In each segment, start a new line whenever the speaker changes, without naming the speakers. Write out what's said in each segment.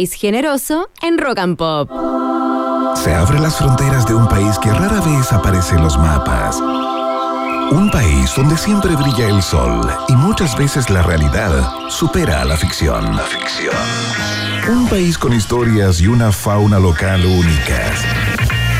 Es generoso en Rock and Pop.
Se abren las fronteras de un país que rara vez aparece en los mapas. Un país donde siempre brilla el sol y muchas veces la realidad supera a la ficción. La ficción. Un país con historias y una fauna local únicas.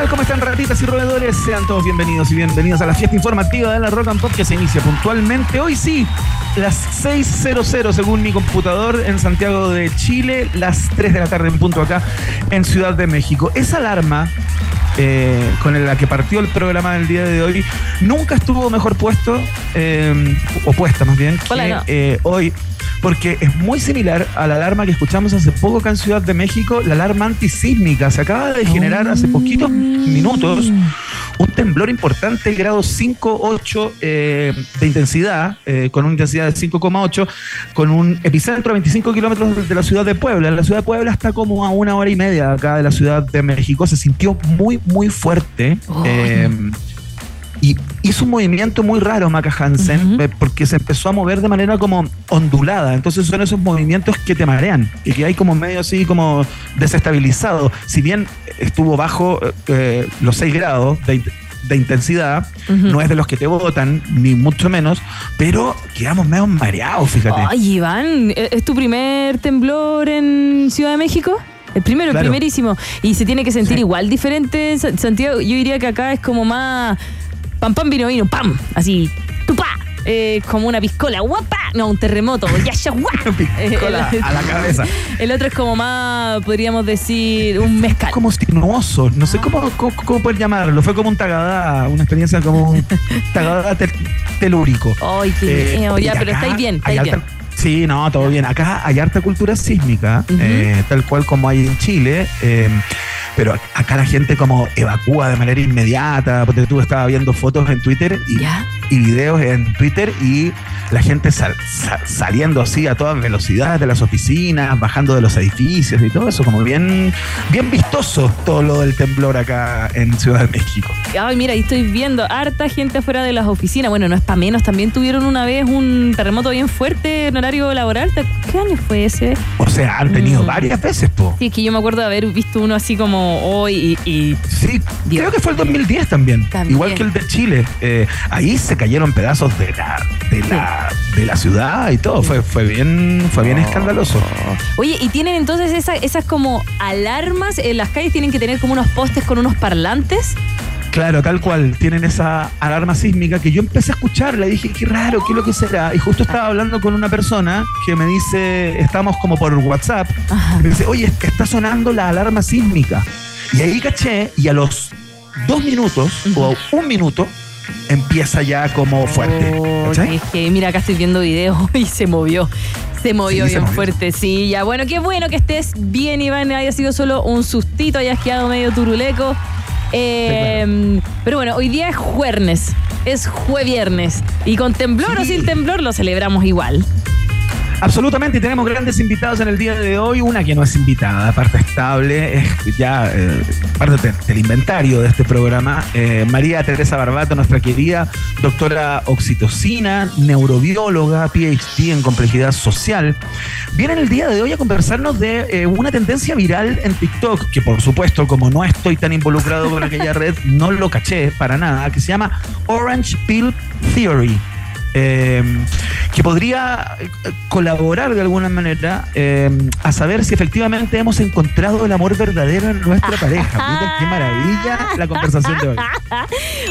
Tal? ¿Cómo están ratitas y roedores? Sean todos bienvenidos y bienvenidos a la fiesta informativa de la Rock and Pop que se inicia puntualmente hoy sí, las 6.00 según mi computador en Santiago de Chile, las 3 de la tarde en punto acá en Ciudad de México. Esa alarma eh, con la que partió el programa del día de hoy nunca estuvo mejor puesto, eh, o puesta más bien, que
Hola, no.
eh, hoy porque es muy similar a la alarma que escuchamos hace poco acá en Ciudad de México, la alarma antisísmica. Se acaba de generar hace poquitos minutos un temblor importante, grado 5.8 eh, de intensidad, eh, con una intensidad de 5,8, con un epicentro a 25 kilómetros de la ciudad de Puebla. La ciudad de Puebla está como a una hora y media acá de la ciudad de México. Se sintió muy, muy fuerte.
Oh.
Eh, y hizo un movimiento muy raro Maca Hansen, eh, porque se empezó a mover de manera como ondulada. Entonces son esos movimientos que te marean y que hay como medio así como desestabilizado. Si bien estuvo bajo eh, eh, los 6 grados de, in- de intensidad, no es de los que te botan, ni mucho menos, pero quedamos medio mareados, fíjate.
Ay, Iván, ¿e- ¿es tu primer temblor en Ciudad de México? El primero,
Claro.
el primerísimo. Y se tiene que sentir
Sí.
igual diferente en Sa- Santiago. Yo diría que acá es como más pam, pam, vino, vino, pam. Así, tupá. Eh, como una piscola, guapa. No, un terremoto, ya, ya, guap.
Piscola
Eh,
a la cabeza.
El otro es como más, podríamos decir, un mezcal.
como sinuoso, no sé cómo, cómo, cómo poder llamarlo. Fue como un tagadá, una experiencia como un tagadá tel- telúrico.
Ay, qué
Eh,
Ya, pero estáis bien, estáis bien.
Sí, no, todo bien. Acá hay harta cultura sísmica, eh, tal cual como hay en Chile. Pero ac- acá la gente como evacúa de manera inmediata. Porque tú estabas viendo fotos en Twitter y,
¿Ya?
y videos en Twitter y la gente sal- sa- saliendo así a todas velocidades de las oficinas, bajando de los edificios y todo eso, como bien, bien vistoso todo lo del temblor acá en Ciudad de México.
Ay, mira, ahí estoy viendo harta gente afuera de las oficinas. Bueno, no es para menos, también tuvieron una vez un terremoto bien fuerte en horario laboral. ¿Te- ¿Qué año fue ese?
O sea, han tenido
Mm.
varias veces, po.
Sí, es que yo me acuerdo de haber visto uno así como hoy y, y-
Sí,
Dios.
creo que fue el 2010 también,
También.
igual que el de Chile. Eh, ahí se cayeron pedazos de la, de la, de la ciudad y todo. Fue, fue bien, fue bien escandaloso.
Oye, y tienen entonces esa- esas como alarmas en las calles, tienen que tener como unos postes con unos parlantes.
Claro, tal cual. Tienen esa alarma sísmica que yo empecé a escucharla y dije, qué raro, qué es lo que será. Y justo estaba hablando con una persona que me dice, estamos como por WhatsApp, me dice, oye, está sonando la alarma sísmica. Y ahí caché, y a los dos minutos o un minuto empieza ya como fuerte.
Oh, es que mira, acá estoy viendo videos y se movió. Se movió
Sí, se
bien
movió.
fuerte, sí, ya. Bueno, qué bueno que estés bien, Iván. Haya sido solo un sustito, hayas quedado medio turuleco. Eh, Pero bueno, hoy día es jueves, es jueviernes. Y con temblor o sin temblor lo celebramos igual.
Absolutamente, y tenemos grandes invitados en el día de hoy. Una que no es invitada, parte estable, es ya eh, parte de- del inventario de este programa. Eh, María Teresa Barbato, nuestra querida doctora oxitocina, neurobióloga, PhD en complejidad social. Viene el día de hoy a conversarnos de eh, una tendencia viral en TikTok, que por supuesto, como no estoy tan involucrado con aquella red, no lo caché para nada, que se llama Orange Pill Theory. Eh, que podría eh, colaborar de alguna manera eh, a saber si efectivamente hemos encontrado el amor verdadero en nuestra pareja. Miren qué maravilla la conversación de hoy.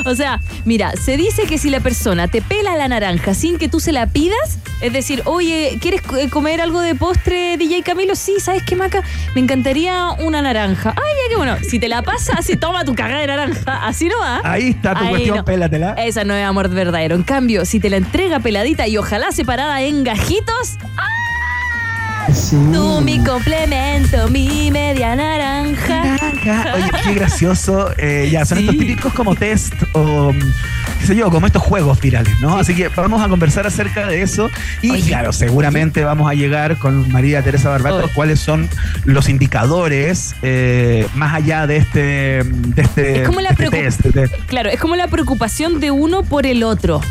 O sea, mira, se dice que si la persona te pela la naranja sin que tú se la pidas, es decir, oye, ¿quieres co- comer algo de postre, DJ Camilo? Sí, ¿sabes qué, Maca? Me encantaría una naranja. Ay, que bueno, si te la pasa, así toma tu cagada de naranja. Así no va.
Ahí está tu
Ahí
cuestión,
no.
pélatela.
Esa no es amor verdadero. En cambio, si te la entrega peladita y ojalá separada en gajitos, ¡ah! Tú mi complemento, mi media naranja.
Naranja. Oye, qué gracioso. Eh, ya, son estos típicos como test o qué sé yo, como estos juegos virales, ¿no? Así que vamos a conversar acerca de eso. Y claro, seguramente vamos a llegar con María Teresa Barbato cuáles son los indicadores eh, más allá de este, de este,
Es como la
de este test. de-
Claro, es como la preocupación de uno por el otro.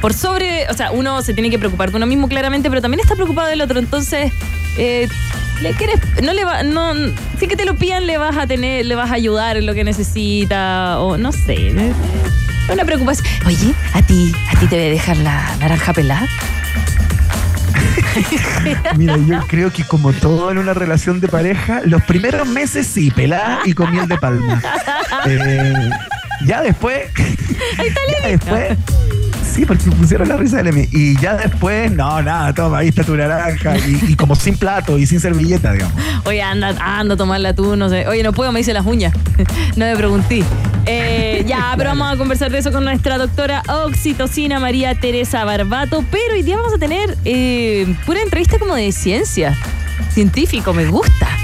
Por sobre, o sea, uno se tiene que preocupar de uno mismo claramente, pero también está preocupado del otro. Entonces, eh, le quieres, no le va, no, si que te lo pidan le vas a tener, le vas a ayudar en lo que necesita o no sé. eh, una preocupación. Oye, a ti, a ti te voy a dejar la naranja pelada.
Mira, yo creo que como todo en una relación de pareja, los primeros meses sí, pelada y con miel de palma. Eh, ya después. ya después. Sí, porque pusieron la risa del Emi. Y ya después, no, nada, toma, ahí está tu naranja. Y, y como sin plato y sin servilleta, digamos.
Oye, anda, anda a tomarla tú, no sé. Oye, no puedo, me hice las uñas. no me pregunté. Eh, ya, pero vamos a conversar de eso con nuestra doctora oxitocina María Teresa Barbato. Pero hoy día vamos a tener eh, pura entrevista como de ciencia. Científico, me gusta.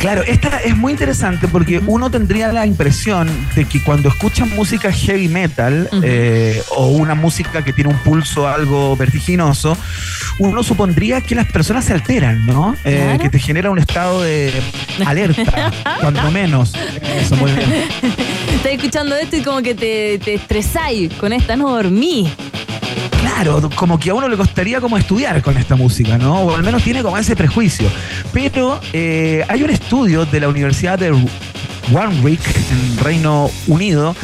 Claro, esta es muy interesante porque uno tendría la impresión de que cuando escuchan música heavy metal eh, o una música que tiene un pulso algo vertiginoso, uno supondría que las personas se alteran, ¿no? Eh,
Claro.
que te genera un estado de alerta, cuando menos. Eso, muy bien.
Estás escuchando esto y como que te, te estresáis con esta, no dormí.
Claro, como que a uno le costaría como estudiar con esta música, ¿no? O al menos tiene como ese prejuicio. Pero eh, hay un estudio de la Universidad de Warwick en Reino Unido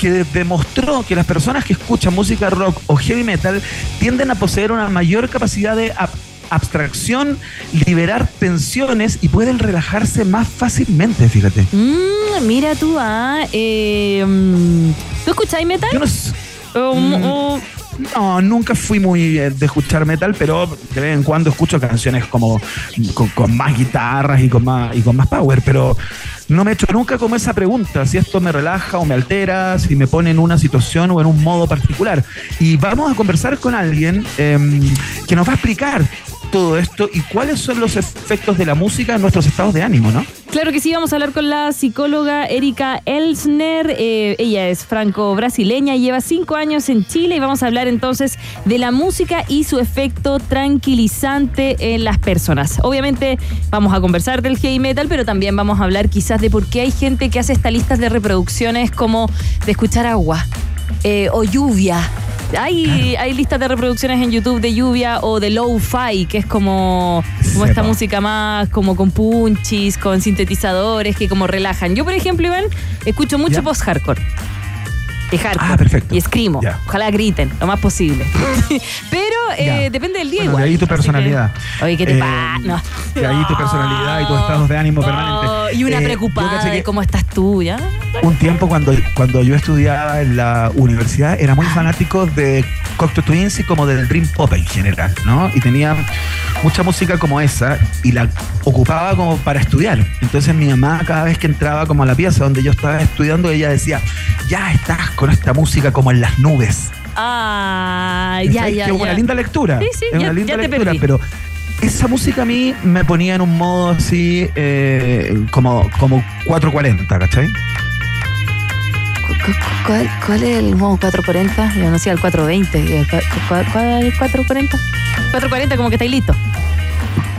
que de- demostró que las personas que escuchan música rock o heavy metal tienden a poseer una mayor capacidad de ab- abstracción, liberar tensiones y pueden relajarse más fácilmente, fíjate.
Mm, mira tú, ah. eh, ¿Tú escucháis metal?
Yo no sé-
O-
Mm.
o-
No, nunca fui muy eh, de escuchar metal, pero de vez en cuando escucho canciones como con, más guitarras y con más, y con más power, pero no me he hecho nunca como esa pregunta, si esto me relaja o me altera, si me pone en una situación o en un modo particular. Y vamos a conversar con alguien em, que nos va a explicar todo esto y cuáles son los efectos de la música en nuestros estados de ánimo, ¿no?
Claro que sí, vamos a hablar con la psicóloga Erika Elsner. Eh, ella es franco-brasileña, lleva cinco años en Chile y vamos a hablar entonces de la música y su efecto tranquilizante en las personas. Obviamente vamos a conversar del heavy metal, pero también vamos a hablar quizás de por qué hay gente que hace estas listas de reproducciones como de escuchar agua eh, o lluvia. Hay, hay listas de reproducciones en YouTube de lluvia o de low-fi, que es como, como esta música más como con punchis, con sintetizadores que como relajan. Yo, por ejemplo, Iván, escucho mucho
¿Ya?
post-hardcore. Y hardcore.
Ah, perfecto.
Y escrimo. Ojalá griten lo más posible. Pero eh, depende del día
Bueno,
igual.
de ahí tu
que-
personalidad.
Oye, ¿qué te
Eh,
pasa? No.
de ahí tu personalidad y tus estados de ánimo permanente.
Y una
Eh,
preocupada de cómo estás tú, ¿ya?
Un tiempo cuando, cuando yo estudiaba en la universidad era muy fanático de Cocteau Twins y como del Dream Pop en general, ¿no? Y tenía mucha música como esa y la ocupaba como para estudiar. Entonces mi mamá cada vez que entraba como a la pieza donde yo estaba estudiando, ella decía, ya estás con esta música como en las nubes.
Ah, ya, ya,
Que es una
ya.
linda lectura.
Sí, sí,
es
ya-
una linda
ya te
lectura,
perdí.
pero esa música a mí me ponía en un modo así como, como, como 440, ¿cachai?
¿Cu- cu- ¿Cuál, cuál es el modo 440? Yo no sé, el 420. eh, ¿Cuál, cuál- es el 440? 440, como que estáis listos.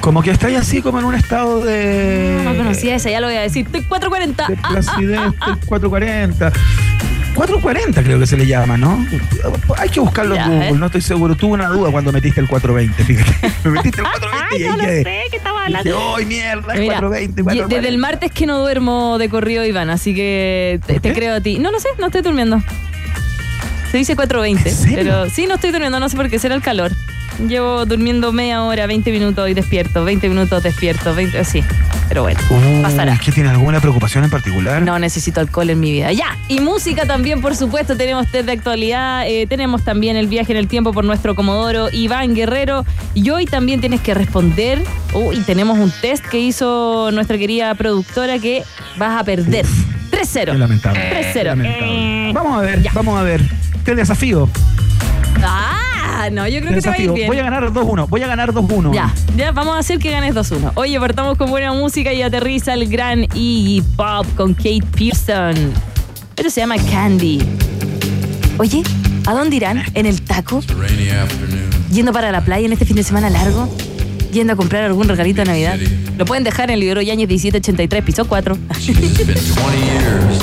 Como que estáis así como en un estado de.
No conocía esa, ya lo voy a decir. Estoy 440.
De
Ah, ah, ah,
del 440. 440 creo que se le llama, ¿no? Hay que buscarlo
Ya,
en Google,
¿eh?
no estoy seguro. Tuve una duda cuando metiste el 420, fíjate. Me metiste el 420
Ay,
y
no
ahí quedé.
sé, ¿qué estaba hablando?
¡ay, mierda! Es
Mira,
420,
ye-
440.
desde el martes que no duermo de corrido, Iván, así que te,
¿Por
te creo a ti. No lo sé, no estoy durmiendo. Se dice 420.
¿En serio?
Pero sí, no estoy durmiendo, no sé por qué será el calor. Llevo durmiendo media hora, 20 minutos y despierto, 20 minutos despierto, 20, sí. Pero bueno,
Uy,
pasará.
¿Es que tiene alguna preocupación en particular?
No necesito alcohol en mi vida. Ya. Y música también, por supuesto. Tenemos test de actualidad. eh, tenemos también el viaje en el tiempo por nuestro Comodoro Iván Guerrero. Y hoy también tienes que responder. Uy, tenemos un test que hizo nuestra querida productora que vas a perder.
Qué
3-0.
lamentable.
3-0.
Qué lamentable.
Eh,
Vamos a ver,
ya.
vamos a ver. Te desafío.
¡Ah!
Ah, no, yo creo que te va a ir bien.
Voy a ganar 2-1, voy a ganar 2-1.
Ya, ya, vamos a hacer que ganes 2-1. Oye, partamos con buena música y aterriza el gran Iggy Pop con Kate Pearson. Esto se llama Candy. Oye, ¿a dónde irán? ¿En el taco? ¿Yendo para la playa en este fin de semana largo? ¿Yendo a comprar algún regalito de Navidad? Lo pueden dejar en Libero Yañez 1783, piso 4.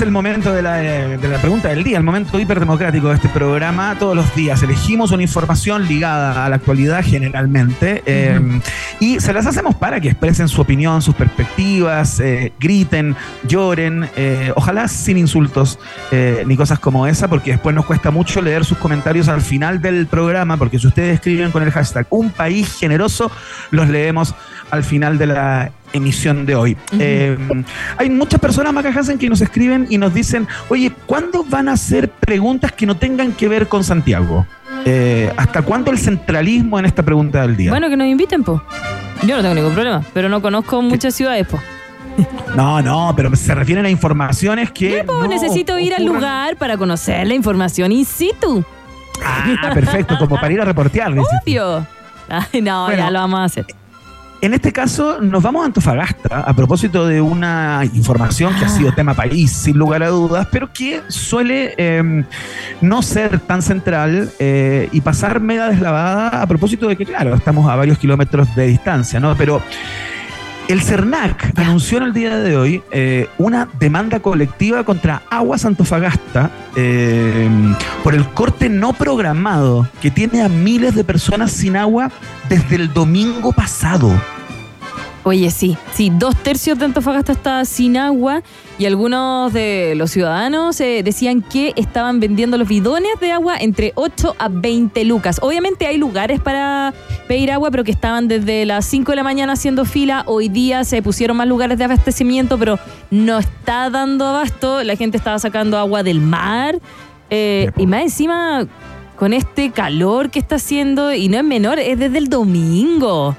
Es el momento de la, eh, de la pregunta del día, el momento hiperdemocrático de este programa. Todos los días elegimos una información ligada a la actualidad generalmente eh, y se las hacemos para que expresen su opinión, sus perspectivas, eh, griten, lloren, eh, ojalá sin insultos ni cosas como esa, porque después nos cuesta mucho leer sus comentarios al final del programa, porque si ustedes escriben con el hashtag un país generoso, los leemos al final de la emisión de hoy. Eh, hay muchas personas, Maca Hansen, que nos escriben y nos dicen, oye, ¿cuándo van a hacer preguntas que no tengan que ver con Santiago? Eh, ¿Hasta cuándo el centralismo en esta pregunta del día?
Bueno, que nos inviten, po. Yo no tengo ningún problema, pero no conozco muchas ciudades, po.
No, no, pero se refieren a informaciones que... No
necesito ir al lugar para conocer la información in situ.
Ah, perfecto, como para ir a reportear.
Obvio. Ay, no,
Bueno.
ya lo vamos a hacer.
En este caso, nos vamos a Antofagasta a propósito de una información que ha
Ah.
sido tema país, sin lugar a dudas, pero que suele eh, no ser tan central eh, y pasar media deslavada a propósito de que, claro, estamos a varios kilómetros de distancia, ¿no? Pero el CERNAC anunció en el día de hoy eh, una demanda colectiva contra Aguas Antofagasta eh, por el corte no programado que tiene a miles de personas sin agua desde el domingo pasado.
Oye, sí, sí, dos tercios de Antofagasta está sin agua y algunos de los ciudadanos eh, decían que estaban vendiendo los bidones de agua entre 8 a 20 lucas. Obviamente hay lugares para pedir agua, pero que estaban desde las 5 de la mañana haciendo fila. Hoy día se pusieron más lugares de abastecimiento, pero no está dando abasto. La gente estaba sacando agua del mar. eh, y más encima, con este calor que está haciendo, y no es menor, es desde el domingo.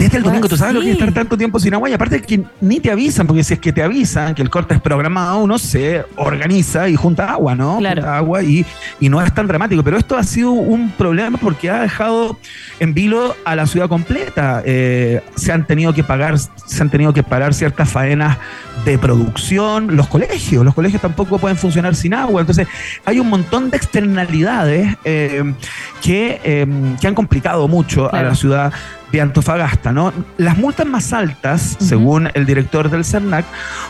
Desde el domingo, ¿tú sabes lo que es estar tanto tiempo sin agua? Y aparte que ni te avisan, porque si es que te avisan que el corte es programado, uno se organiza y junta agua, ¿no?
Claro.
Junta agua y, y no es tan dramático. Pero esto ha sido un problema porque ha dejado en vilo a la ciudad completa. Eh, se han tenido que pagar, se han tenido que parar ciertas faenas de producción, los colegios, los colegios tampoco pueden funcionar sin agua. Entonces, hay un montón de externalidades eh, que, eh, que han complicado mucho a la ciudad de Antofagasta, ¿no? Las multas más altas, según el director del CERNAC,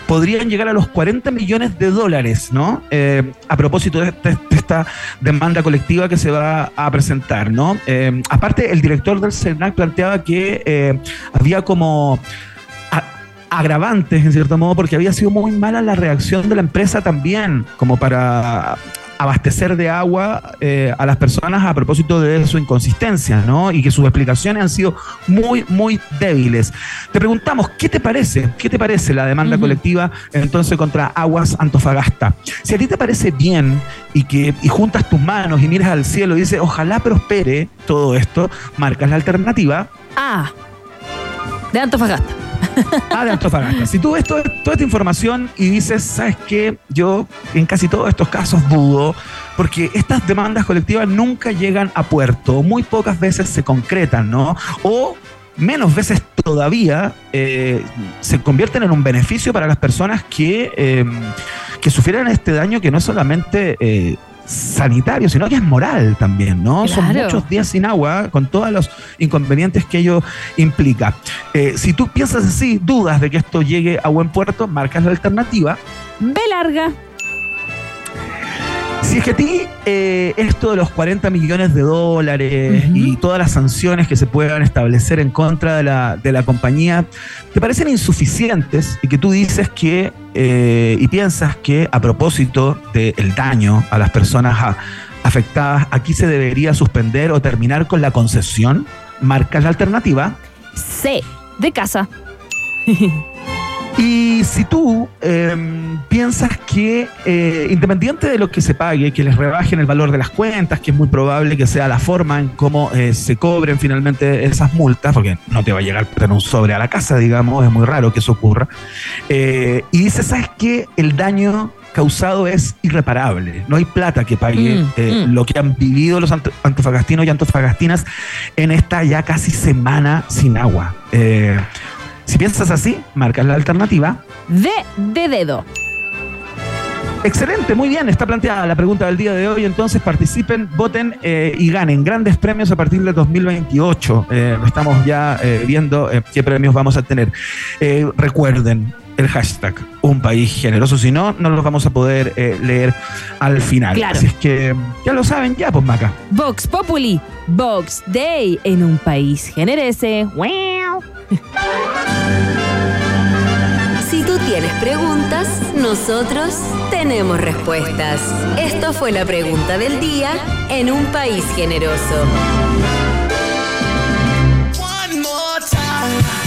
podrían llegar a los 40 millones de dólares, ¿no? Eh, a propósito de, este- de esta demanda colectiva que se va a presentar, ¿no? Eh, aparte, el director del CERNAC planteaba que eh, había como agravantes, en cierto modo, porque había sido muy mala la reacción de la empresa también, como para abastecer de agua eh, a las personas a propósito de su inconsistencia, ¿no? Y que sus explicaciones han sido muy, muy débiles. Te preguntamos, ¿qué te parece? ¿Qué te parece la demanda colectiva entonces contra Aguas Antofagasta? Si a ti te parece bien y que y juntas tus manos y miras al cielo y dices, ojalá prospere todo esto, marcas la alternativa
Ah, de Antofagasta.
Ah, de Antofagasta. Si tú ves toda esta información y dices, ¿sabes qué? Yo en casi todos estos casos dudo, porque estas demandas colectivas nunca llegan a puerto, muy pocas veces se concretan, ¿no? O menos veces todavía eh, se convierten en un beneficio para las personas que, eh, que sufrieran este daño que no es solamente... eh, sanitario, sino que es moral también, ¿no? Son muchos días sin agua con todos los inconvenientes que ello implica. Eh, si tú piensas así, dudas de que esto llegue a buen puerto, marcas la alternativa.
B larga.
Si es que a ti eh, esto de los 40 millones de dólares y todas las sanciones que se puedan establecer en contra de la, de la compañía te parecen insuficientes y que tú dices que eh, y piensas que a propósito del daño a las personas afectadas, aquí se debería suspender o terminar con la concesión, marcas la alternativa.
C de casa.
Y si tú eh, piensas que, eh, independiente de lo que se pague, que les rebajen el valor de las cuentas, que es muy probable que sea la forma en cómo eh, se cobren finalmente esas multas, porque no te va a llegar en un sobre a la casa, digamos, es muy raro que eso ocurra. eh, y dices, ¿sabes qué? El daño causado es irreparable. No hay plata que pague
Mm,
eh,
mm.
lo que han vivido los anto- antofagastinos y antofagastinas en esta ya casi semana sin agua. Eh, si piensas así, marcas la alternativa.
D de dedo.
Excelente, muy bien, está planteada la pregunta del día de hoy, entonces participen, voten eh, y ganen grandes premios a partir del 2028. Eh, estamos ya eh, viendo eh, qué premios vamos a tener. Recuerden el hashtag un país generoso, si no, no los vamos a poder eh, leer al final.
Claro.
Así es que ya lo saben, ya pues Maca.
Vox Populi, Vox Day en un país generese. ¡Wow!
Si tú tienes preguntas, nosotros tenemos respuestas. Esto fue la pregunta del día en un país generoso.
One more time.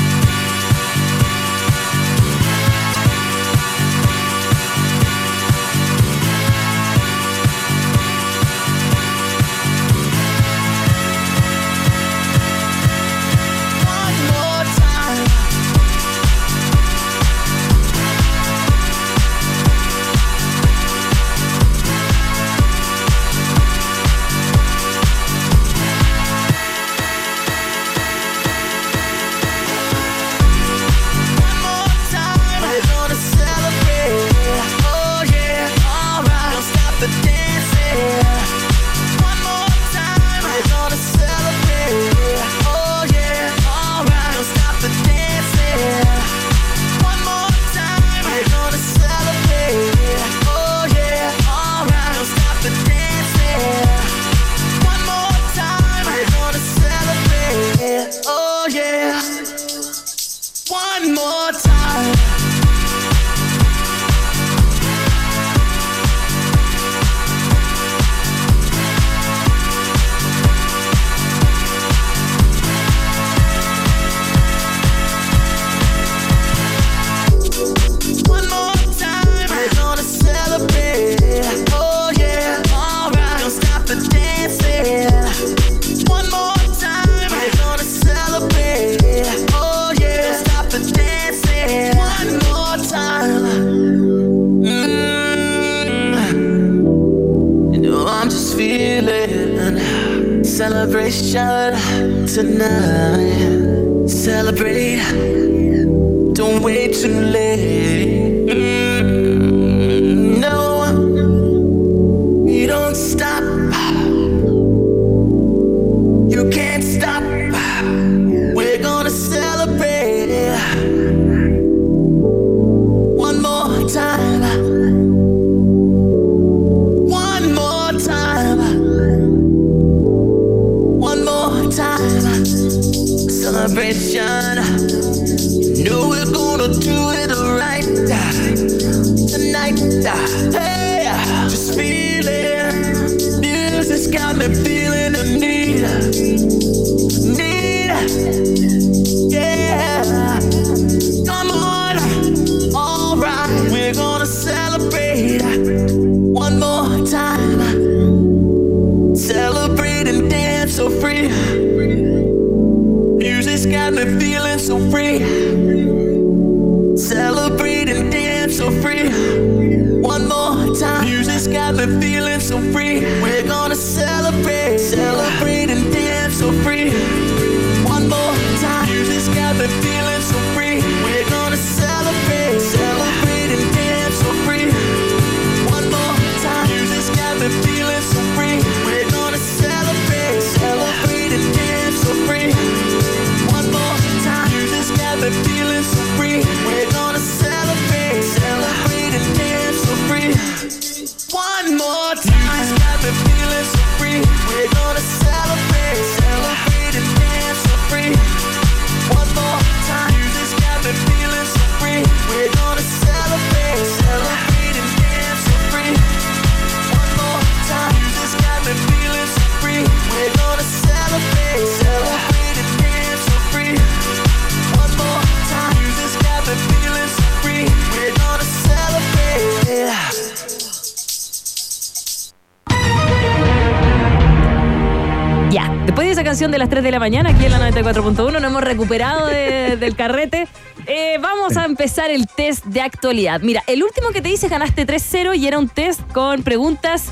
De las 3 de la mañana, aquí en la 94.1, nos hemos recuperado de- del carrete. Eh, vamos a empezar el test de actualidad. Mira, el último que te hice ganaste 3-0 y era un test con preguntas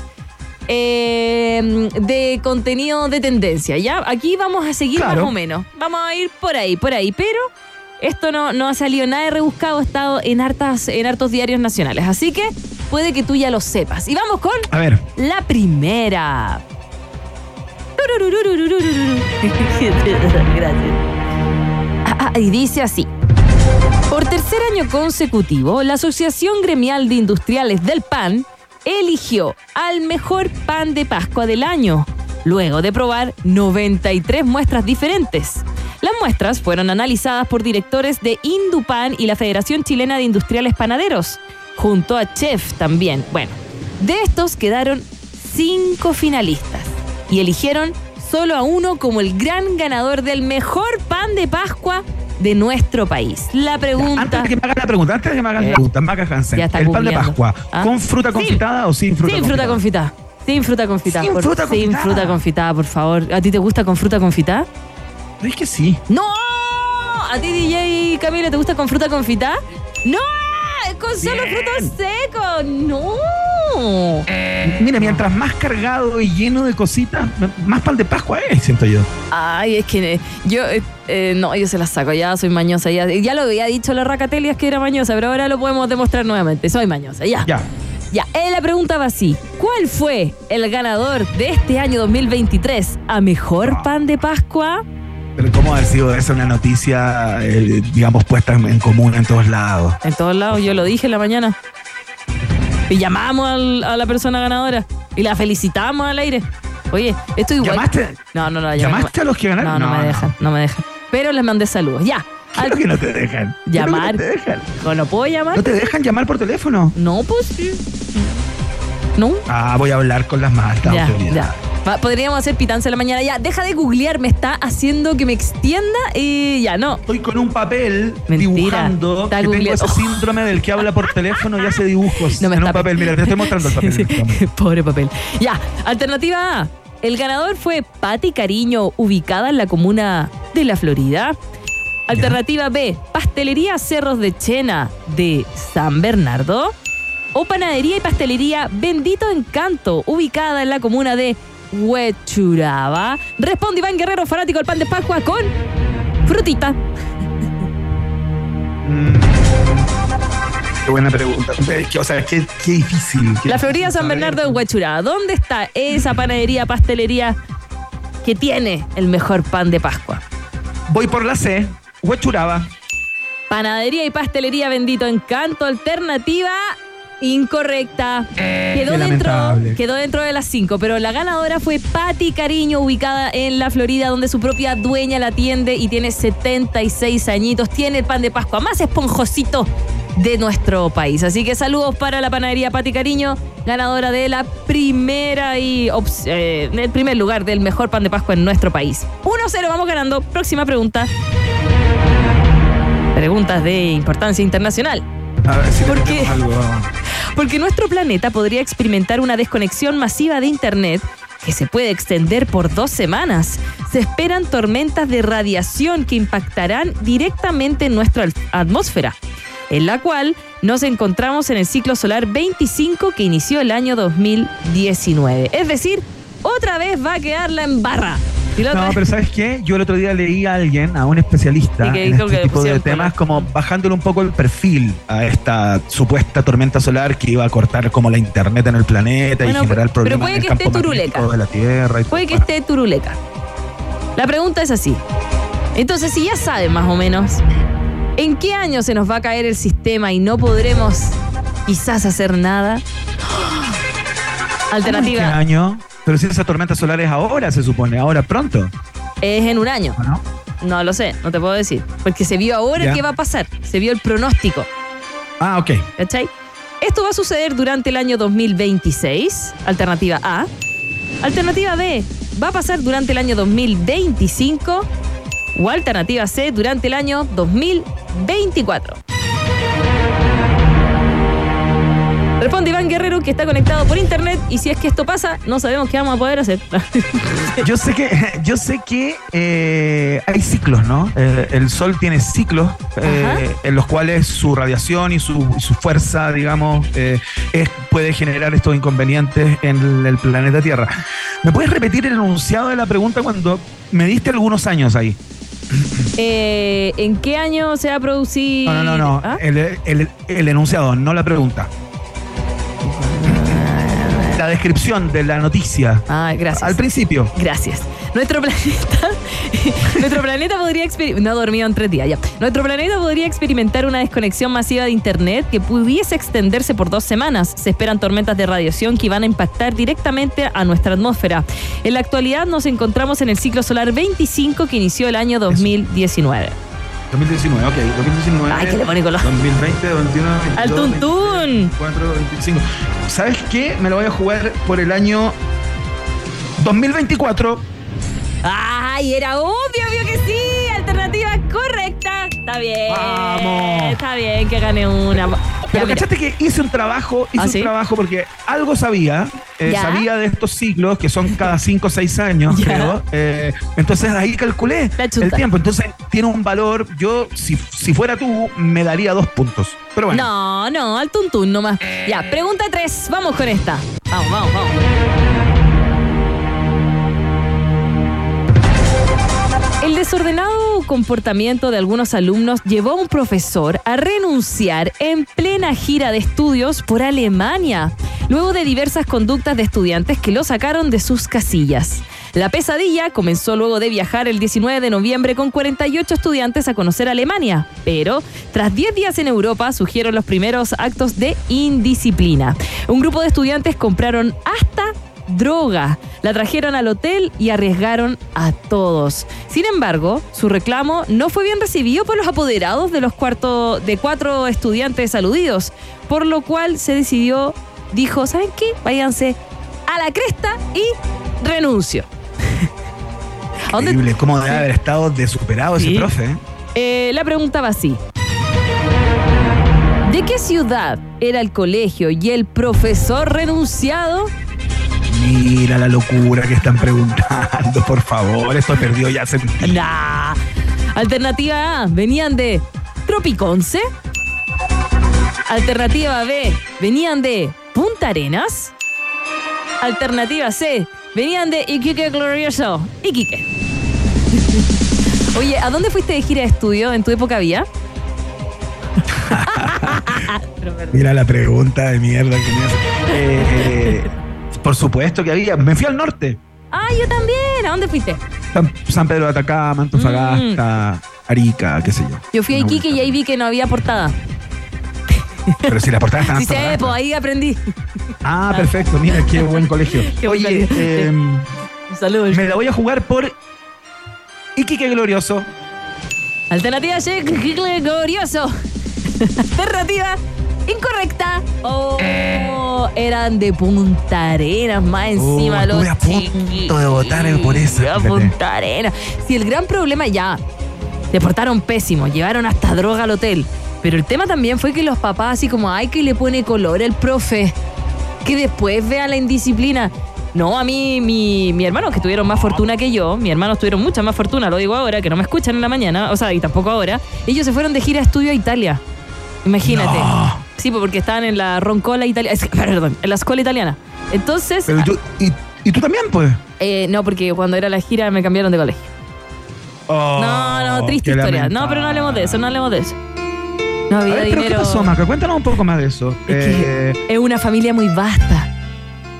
eh, de contenido de tendencia, ¿ya? Aquí vamos a seguir
Claro.
más o menos. Vamos a ir por ahí, por ahí, pero esto no, no ha salido nada de rebuscado, ha estado en, hartas, en hartos diarios nacionales. Así que puede que tú ya lo sepas. Y vamos con
A ver,
la primera. Gracias. Ah, ah, y dice así. Por tercer año consecutivo, la Asociación Gremial de Industriales del Pan eligió al mejor pan de Pascua del año, luego de probar 93 muestras diferentes. Las muestras fueron analizadas por directores de Indupan y la Federación Chilena de Industriales Panaderos, junto a Chef también. Bueno, de estos quedaron cinco finalistas y eligieron solo a uno como el gran ganador del mejor pan de Pascua de nuestro país. La pregunta...
antes de que me hagas la pregunta, antes de que me hagas
Eh,
la pregunta, Maca Hansen, ¿el pan de. Pascua
¿Ah?
con fruta
Sí.
confitada o sin fruta
sin fruta
confitada?
confitada. Sin fruta confitada.
Sin
por-
fruta
Sin
confitada.
fruta confitada, por favor. ¿A ti te gusta con fruta confitada?
Es que sí.
¡No! ¿A ti, DJ Camila, te gusta con fruta confitada? ¡No! ¡Con solo
Bien.
frutos secos! ¡No!
Mira, mientras más cargado y lleno de cositas, más pan de Pascua es, siento yo.
Ay, es que eh, yo, eh, eh, no, yo se las saco, ya soy mañosa. Ya, ya lo había dicho la Racatelias que era mañosa, pero ahora lo podemos demostrar nuevamente. Soy mañosa, ya.
Ya.
Ya, eh, la pregunta va así. ¿Cuál fue el ganador de este año 2023 a mejor pan de Pascua?
Pero ¿cómo ha sido esa una noticia, eh, digamos, puesta en, en común en todos lados?
En todos lados, yo lo dije en la mañana. Y llamamos al- a la persona ganadora y la felicitamos al aire. Oye, esto igual.
¿Llamaste?
No, no, no.
¿Llamaste a los que
No,
ganaron?
no, me dejan, no me dejan. Pero les mandé saludos. Ya.
Claro que no te dejan.
Llamar.
No te dejan.
¿No puedo llamar?
¿No te dejan llamar por teléfono?
No, pues. No.
Ah, voy a hablar con las más altas
Ya,
autoridades.
ya. Podríamos hacer pitanza en la mañana. Ya, deja de googlear, me está haciendo que me extienda y ya, no.
Estoy con un papel
Mentira,
dibujando que tengo ese síndrome del que habla por teléfono y hace dibujos
No me
en un
está-
papel. Mira, te estoy mostrando el papel.
Sí, sí. Pobre papel. Ya, alternativa A. El ganador fue Pati Cariño, ubicada en la comuna de La Florida. Alternativa B. Pastelería Cerros de Chena de San Bernardo. O Panadería y Pastelería Bendito Encanto, ubicada en la comuna de Huechuraba. Responde Iván Guerrero, fanático del pan de Pascua, con frutita.
Mm. Qué buena pregunta. O sea, qué, qué difícil. qué
La
difícil
Florida San. Bernardo de Huechuraba. ¿Dónde está esa panadería, pastelería que tiene el mejor pan de Pascua?
Voy por la C. Huechuraba.
Panadería y pastelería Bendito Encanto, alternativa incorrecta. quedó,
qué
dentro,
lamentable.
quedó dentro de las cinco, pero la ganadora fue Patti Cariño, ubicada en la Florida, donde su propia dueña la atiende y tiene 76 añitos. Tiene el pan de Pascua más esponjosito de nuestro país. Así que saludos para la panadería Pati Cariño, ganadora de la primera y eh, el primer lugar del mejor pan de Pascua en nuestro país. 1-0, vamos ganando. Próxima pregunta. Preguntas de importancia internacional.
A ver si.
Porque nuestro planeta podría experimentar una desconexión masiva de Internet que se puede extender por dos semanas. Se esperan tormentas de radiación que impactarán directamente en nuestra atmósfera, en la cual nos encontramos en el ciclo solar 25 que inició el año 2019. Es decir, otra vez va a quedar la embarra.
No, pero ¿sabes qué? Yo el otro día leí a alguien, a un especialista en este
que
tipo de temas, como bajándole un poco el perfil a esta supuesta tormenta solar que iba a cortar como la internet en el planeta
Bueno,
y generar
pero
problemas
puede
en el
que
campo
esté turuleca.
de la Tierra. y
Puede que
bueno.
esté turuleca. La pregunta es así. Entonces, si ya saben más o menos en qué año se nos va a caer el sistema y no podremos quizás hacer nada.
¿Cómo en qué
Alternativa
año? Pero si esa tormenta solar es ahora, se supone, ahora pronto,
es en un año.
¿o ¿no?
No lo sé, no te puedo decir. Porque se vio ahora
Ya.
qué va a pasar. Se vio el pronóstico.
Ah, ok.
¿Cachai? Esto va a suceder durante el año 2026, alternativa A. Alternativa B, va a pasar durante el año 2025. O alternativa C, durante el año 2024. Responde Iván Guerrero, que está conectado por internet. Y si es que esto pasa, no sabemos qué vamos a poder hacer.
Yo sé que, yo sé que eh, hay ciclos, ¿no? Eh, el Sol tiene ciclos eh, en los cuales su radiación y su, su fuerza, digamos, es- puede generar estos inconvenientes en el, el planeta Tierra. ¿Me puedes repetir el enunciado de la pregunta cuando me diste algunos años ahí?
Eh, ¿En qué año se va a producir?
No, no, no, no.
¿Ah?
El, el- el enunciado, no la pregunta. Descripción de la noticia.
Ah, gracias.
Al principio.
Gracias. Nuestro planeta, nuestro planeta podría experimentar, no dormido en tres días ya. Nuestro planeta podría experimentar una desconexión masiva de internet que pudiese extenderse por dos semanas. Se esperan tormentas de radiación que van a impactar directamente a nuestra atmósfera. En la actualidad nos encontramos en el ciclo solar 25 que inició el año 2019.
2019, ok. 2019.
Ay, que le pone color.
2020, 21, 22,
Al tuntún.
24, 25. ¿Sabes qué? Me lo voy a jugar por el año 2024.
Ay, era obvio, obvio que sí. Alternativa correcta. Está bien.
Vamos.
Está bien que gane una.
Pero
Ya, mira.
cachaste que hice un trabajo, hice
¿Ah, sí?
un trabajo porque algo sabía, eh, sabía de estos ciclos que son cada 5 o 6 años, creo. eh, entonces ahí calculé el tiempo. Entonces tiene un valor. Yo, si, si fuera tú, me daría dos puntos. Pero bueno.
No, no, al tuntún nomás. Ya, pregunta 3. Vamos con esta. Vamos, vamos, vamos. El desordenado comportamiento de algunos alumnos llevó a un profesor a renunciar en plena gira de estudios por Alemania, luego de diversas conductas de estudiantes que lo sacaron de sus casillas. La pesadilla comenzó luego de viajar el 19 de noviembre con 48 estudiantes a conocer Alemania, pero tras 10 días en Europa surgieron los primeros actos de indisciplina. Un grupo de estudiantes compraron hasta droga. La trajeron al hotel y arriesgaron a todos. Sin embargo, su reclamo no fue bien recibido por los apoderados de los cuarto, de cuatro estudiantes aludidos, por lo cual se decidió, dijo, ¿saben qué? Váyanse a la cresta y renuncio. ¿A dónde-
Increíble cómo debe haber estado desesperado
Sí.
ese profe. ¿eh?
Eh, la pregunta va así. ¿De qué ciudad era el colegio y el profesor renunciado?
Mira la locura que están preguntando, por favor. Esto perdió ya sentido.
Nah. Alternativa A, venían de Tropiconce. Alternativa B, venían de Punta Arenas. Alternativa C, venían de Iquique Glorioso. Iquique. Oye, ¿a dónde fuiste de gira de estudio? ¿En tu época había? Perdón.
Mira la pregunta de mierda que me hace. Eh, eh, por supuesto que había. Me fui al norte.
Ah, yo también. ¿A dónde fuiste?
San, San Pedro de Atacama, Antofagasta, Arica, qué sé yo.
Mm. Yo fui a Iquique y ahí vi que no había portada.
Pero si la portada está en
Sí, sé, pues ahí aprendí.
Ah, perfecto. Mira, qué buen colegio.
Qué buen
Oye,
colegio.
eh,
Un saludo.
me la voy a jugar por Iquique Glorioso.
Alternativa C, glorioso. Alternativa incorrecta. Oh, eran de Punta Arenas, más encima
Oh,
los
a punto de votar por fíjate.
Punta Arenas. Si el gran problema ya, se portaron pésimo, llevaron hasta droga al hotel. Pero el tema también fue que los papás así como, ay, que le pone color el profe. Que después vea la indisciplina. No, a mí, mi, mi hermano, que tuvieron más fortuna que yo, mi hermanos tuvieron mucha más fortuna, lo digo ahora, que no me escuchan en la mañana, o sea, y tampoco ahora, ellos se fueron de gira de estudio a Italia. Imagínate.
No.
Sí, porque estaban en la Roncola italiana, perdón, en la escuela italiana. Entonces,
Pero yo- y, y tú también, pues.
eh, no, porque cuando era la gira me cambiaron de colegio. no, no, triste
Oh,
historia. No, pero no hablemos de eso, no hablemos de eso. No
A
había
ver, pero ¿qué
dinero.
pasó, Maca? Cuéntanos un poco más de eso.
Es que
Eh,
es una familia muy vasta.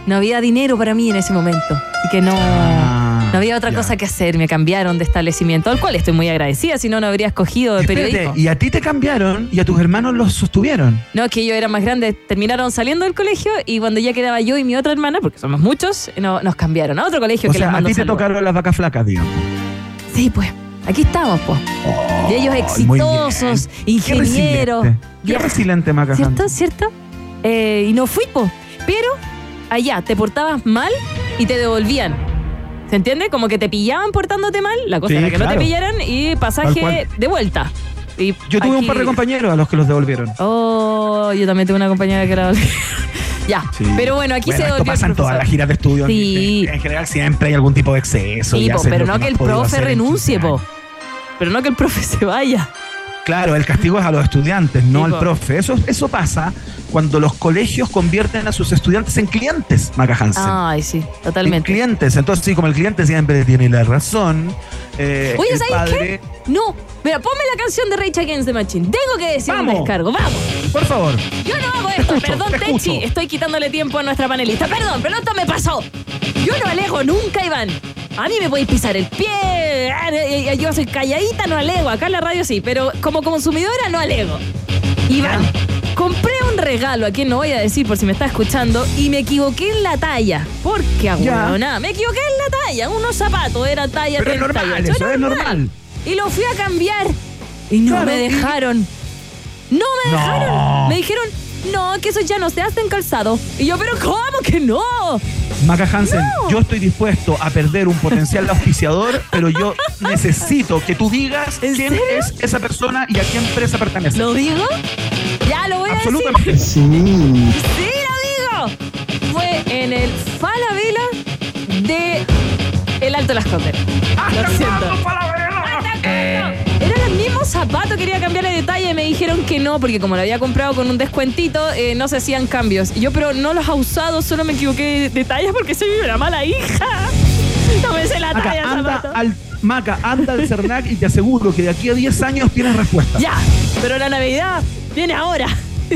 No había dinero para mí en ese momento. Así que no,
Ah,
no había otra
ya.
cosa que hacer. Me cambiaron de establecimiento, al cual estoy muy agradecida, si no, no habría escogido de
Espérate,
periodismo.
y a ti te cambiaron y a tus hermanos los sostuvieron.
No, es que yo era más grande. Terminaron saliendo del colegio y cuando ya quedaba yo y mi otra hermana, porque somos muchos, no, nos cambiaron a otro colegio
O
que les
sea, a
mando
ti te
saludos.
tocaron las vacas flacas, digamos.
Sí, pues. Aquí estamos, pues. y ellos exitosos, ingenieros.
Qué resiliente, Maca.
¿Cierto? ¿Cierto? Eh, y no fui, po. Pero allá te portabas mal y te devolvían. ¿Se entiende? Como que te pillaban portándote mal, la cosa
Sí,
era que no te pillaran y pasaje de vuelta. Y
Yo tuve un par de compañeros a los que los devolvieron.
Oh, yo también tuve una compañera que era. ya.
Sí.
Pero bueno, aquí
Bueno,
se devolvió el
pasa en todas las giras de estudio.
Sí.
En, en general siempre hay algún tipo de exceso.
Sí, po, pero no que el profe renuncie,
15
po. Pero no que el profe se vaya.
Claro, el castigo es a los estudiantes, no al profe. Eso, eso pasa cuando los colegios convierten a sus estudiantes en clientes, Maca Hansen.
Ay, sí,
En
totalmente.
clientes. Entonces, sí, como el cliente siempre tiene la razón, eh,
Oye, ¿sabes
padre.
qué? No. Mira, ponme la canción de Rage Against the Machine. Tengo que decir un
Vamos.
descargo. Vamos.
Por favor.
Yo no hago
Te
esto.
escucho,
Perdón,
te
Techi.
escucho.
Estoy quitándole tiempo a nuestra panelista. Perdón, pero esto me pasó. Yo no alego nunca, Iván. A mí me podéis pisar el pie. Ah, eh, Yo soy calladita, no alego. Acá en la radio sí, pero como consumidora no alego. Iván, compré un regalo, a quien no voy a decir por si me está escuchando, y me equivoqué en la talla. ¿Por qué,
Ya.
nada Me equivoqué en la talla. Unos zapatos, era talla
Pero es normal,
38.
eso es normal.
Y lo fui a cambiar. Y no
Claro,
me
y-
dejaron. No me
No.
dejaron. Me dijeron, no, que eso ya no se hace en calzado. Y yo, pero ¿cómo que no?
Maca Hansen,
No.
yo estoy dispuesto a perder un potencial auspiciador, pero yo necesito que tú digas
¿En
quién
serio?
es esa persona y a qué empresa pertenece.
¿Lo digo? Ya lo voy a decir.
Absolutamente.
Sí, lo digo. Fue en el Falabella de El Alto Las Condes. Lo siento. Eran los mismos zapatos, quería cambiarle de talla y me dijeron que no, porque como lo había comprado con un descuentito, eh, no se hacían cambios. Y yo, pero no los ha usado, solo me equivoqué de talla porque soy una mala hija. No me sé la talla,
anda
zapato.
al, Maca, anda al CERNAC y te aseguro que de aquí a 10 años tienes respuesta.
Ya, pero la Navidad viene ahora.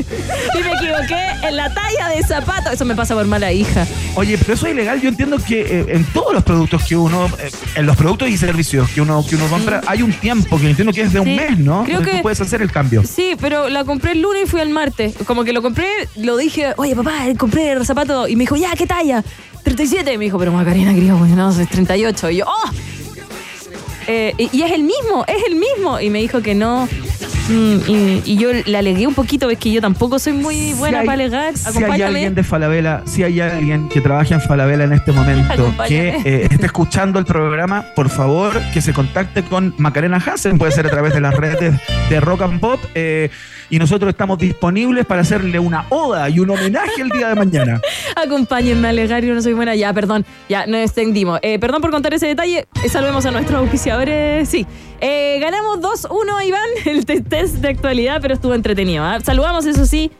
y me equivoqué en la talla de zapato. Eso me pasa por mala hija.
Oye, pero eso es ilegal. Yo entiendo que eh, en todos los productos que uno, eh, en los productos y servicios que uno, que uno compra, hay un tiempo que entiendo que es de un
Sí,
mes, ¿no?
creo
Donde
que-
tú puedes hacer el cambio.
Sí, pero la compré el lunes y fui al martes. Como que lo compré, lo dije, oye papá, compré el zapato. Y me dijo, ya, ¿qué talla? 37. Y me dijo, pero Macarena, querido, pues no, es 38. Y yo, ¡oh! Eh, y, y es el mismo, es el mismo. Y me dijo que no. Mm, y, y yo le alegué un poquito, es que yo tampoco soy muy buena
Si
para alegar.
Si hay alguien de Falabella, si hay alguien que trabaja en Falabella en este momento que eh, esté escuchando el programa, por favor que se contacte con Macarena Hansen, puede ser a través de las redes de Rock and Pop, eh, y nosotros estamos disponibles para hacerle una oda y un homenaje el día de mañana.
Acompáñenme a alegar, yo no soy buena. Ya, perdón, ya nos extendimos. Eh, perdón por contar ese detalle. Saludemos a nuestros auspiciadores. Sí. Eh, ganamos 2-1, Iván, el te- test de actualidad, pero estuvo entretenido. ¿ah? Saludamos, eso sí,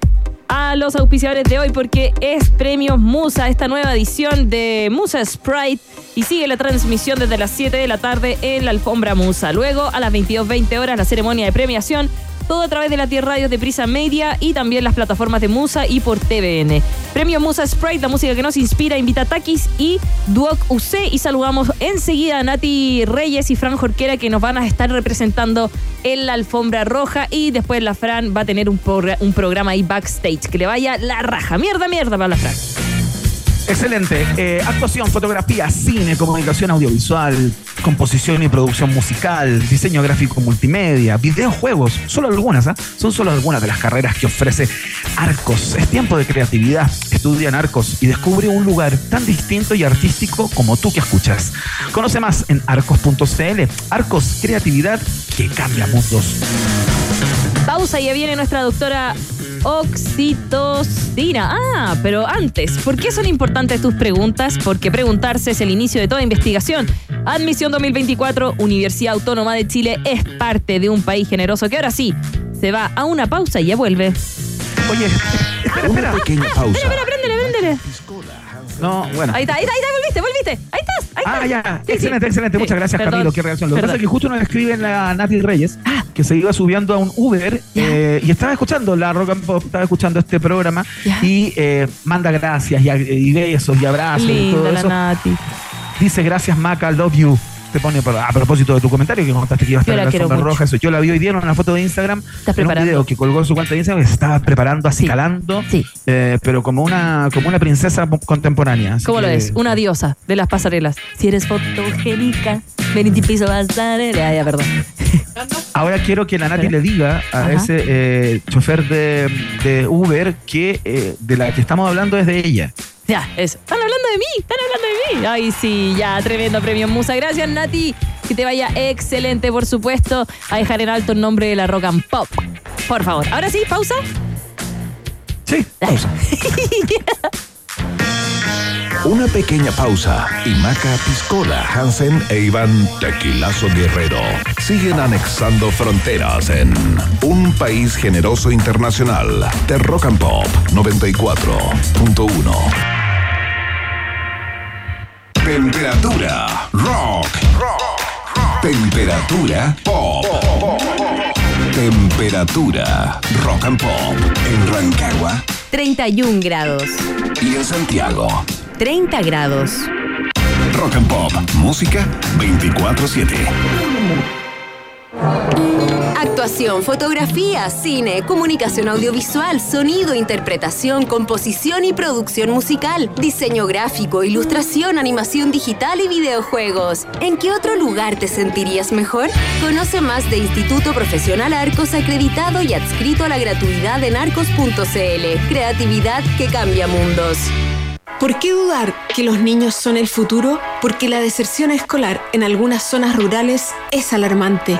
a los auspiciadores de hoy porque es Premios Musa, esta nueva edición de Musa Sprite. Y sigue la transmisión desde las 7 de la tarde en la alfombra Musa. Luego, a las 22.20 horas, la ceremonia de premiación todo a través de la tierra radios de Prisa Media y también las plataformas de Musa y por TVN. Premio Musa Sprite, la música que nos inspira, invita a Takis y Duoc UC y saludamos enseguida a Nati Reyes y Fran Jorquera que nos van a estar representando en la alfombra roja y después la Fran va a tener un, un programa ahí backstage que le vaya la raja. Mierda, mierda para la Fran.
Excelente. Eh, actuación, fotografía, cine, comunicación audiovisual, composición y producción musical, diseño gráfico multimedia, videojuegos. Solo algunas, ¿ah? Son solo algunas de las carreras que ofrece Arcos. Es tiempo de creatividad. Estudia en Arcos y descubre un lugar tan distinto y artístico como tú que escuchas. Conoce más en arcos.cl. Arcos, creatividad que cambia mundos.
Pausa y ya viene nuestra doctora oxitocina. Ah, pero antes, ¿por qué son importantes tus preguntas? Porque preguntarse es el inicio de toda investigación. Admisión 2024, Universidad Autónoma de Chile es parte de un país generoso que ahora sí se va a una pausa y ya vuelve.
Oye, espera,
Una
espera.
pequeña pausa.
Espera, préndele, préndele.
No, bueno.
Ahí está, ahí está, ahí está, volviste, volviste. Ahí estás, ahí
Ah, ya.
Sí, sí.
excelente, excelente. Muchas gracias,
perdón,
Camilo. Qué reacción. Lo que pasa es que justo nos escribe la Nati Reyes que se iba subiendo a un Uber eh, y estaba escuchando la Rock and Pop, estaba escuchando este programa y eh, manda gracias y, y besos y abrazos y
Linda
todo
la
eso.
Nati.
Dice gracias, Maca, love you. Te pone a propósito de tu comentario que contaste que iba a estar en la
mucho.
roja. Eso. Yo la vi hoy día en una foto de Instagram.
Estás
en un
preparando.
video que colgó en su cuenta de Instagram que se estaba preparando, acicalando,
Sí.
eh, pero como una, como una princesa contemporánea. Así
¿Cómo lo es? Una diosa de las pasarelas. Si eres fotogénica, ven y te piso pasarela. Ya, perdón.
Ahora quiero que la Nati le diga a
Ajá.
ese eh, chofer de, de Uber que eh, de la que estamos hablando es de ella.
Ya, eso. Están hablando de mí, están hablando de mí. Ay, sí, ya, tremendo premio Musa. Gracias, Nati. Que te vaya excelente, por supuesto, a dejar en alto el nombre de la Rock and Pop. Por favor. Ahora sí, pausa.
Sí, pausa.
Una pequeña pausa y Maca Piscola, Hansen e Iván Tequilazo Guerrero siguen anexando fronteras en un país generoso internacional de Rock and Pop 94.1. Temperatura rock. Temperatura pop. Temperatura rock and pop en Rancagua
31 grados.
y en Santiago.
30 grados.
Rock and Pop, música 24/7.
Fotografía, cine, comunicación audiovisual, sonido, interpretación, composición y producción musical, diseño gráfico, ilustración, animación digital y videojuegos. ¿En qué otro lugar te sentirías mejor? Conoce más de Instituto Profesional Arcos acreditado y adscrito a la gratuidad en arcos.cl. Creatividad que cambia mundos.
¿Por qué dudar que los niños son el futuro? Porque la deserción escolar en algunas zonas rurales es alarmante.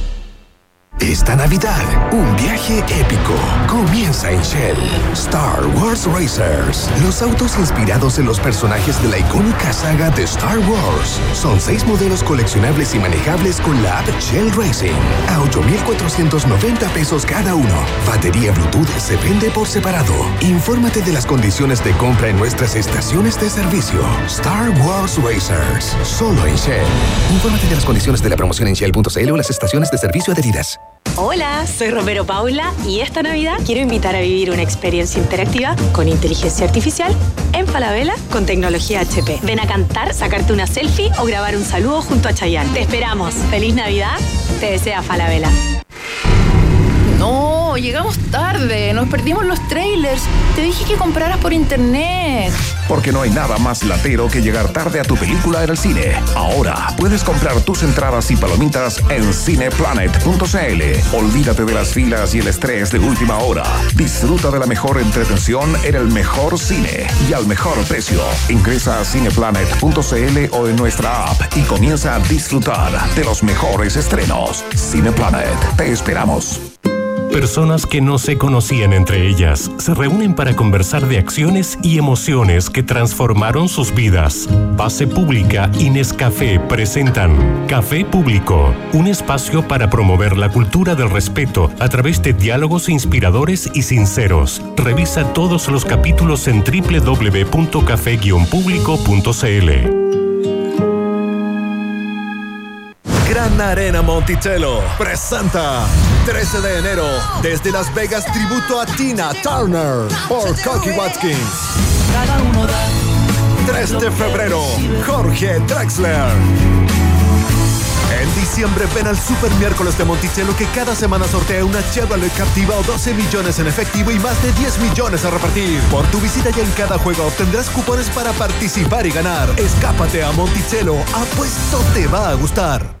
Esta Navidad, un viaje épico comienza en Shell. Star Wars Racers. Los autos inspirados en los personajes de la icónica saga de Star Wars. Son seis modelos coleccionables y manejables con la app Shell Racing. A 8,490 pesos cada uno. Batería Bluetooth se vende por separado. Infórmate de las condiciones de compra en nuestras estaciones de servicio. Star Wars Racers. Solo en Shell. Infórmate de las condiciones de la promoción en Shell.cl o las estaciones de servicio adheridas.
Hola, soy Romero Paula y esta Navidad quiero invitar a vivir una experiencia interactiva con inteligencia artificial en Falabella con tecnología HP. Ven a cantar, sacarte una selfie o grabar un saludo junto a Chayanne. Te esperamos. Feliz Navidad. Te desea Falabella.
No, llegamos tarde, nos perdimos los trailers. Te dije que compraras por internet.
Porque no hay nada más latero que llegar tarde a tu película en el cine. Ahora puedes comprar tus entradas y palomitas en cineplanet.cl. Olvídate de las filas y el estrés de última hora. Disfruta de la mejor entretención en el mejor cine y al mejor precio. Ingresa a cineplanet.cl o en nuestra app y comienza a disfrutar de los mejores estrenos. Cineplanet, te esperamos.
Personas que no se conocían entre ellas se reúnen para conversar de acciones y emociones que transformaron sus vidas. Base Pública y Nescafé presentan Café Público, un espacio para promover la cultura del respeto a través de diálogos inspiradores y sinceros. Revisa todos los capítulos en www.café-público.cl.
Gran Arena Monticello presenta 13 de enero desde Las Vegas tributo a Tina Turner por Cocky Watkins. 3 de febrero, Jorge Drexler. En diciembre ven al Super Miércoles de Monticello que cada semana sortea una Chevrolet Captiva o 12 millones en efectivo y más de 10 millones a repartir. Por tu visita ya en cada juego obtendrás cupones para participar y ganar. Escápate a Monticello, apuesto te va a gustar.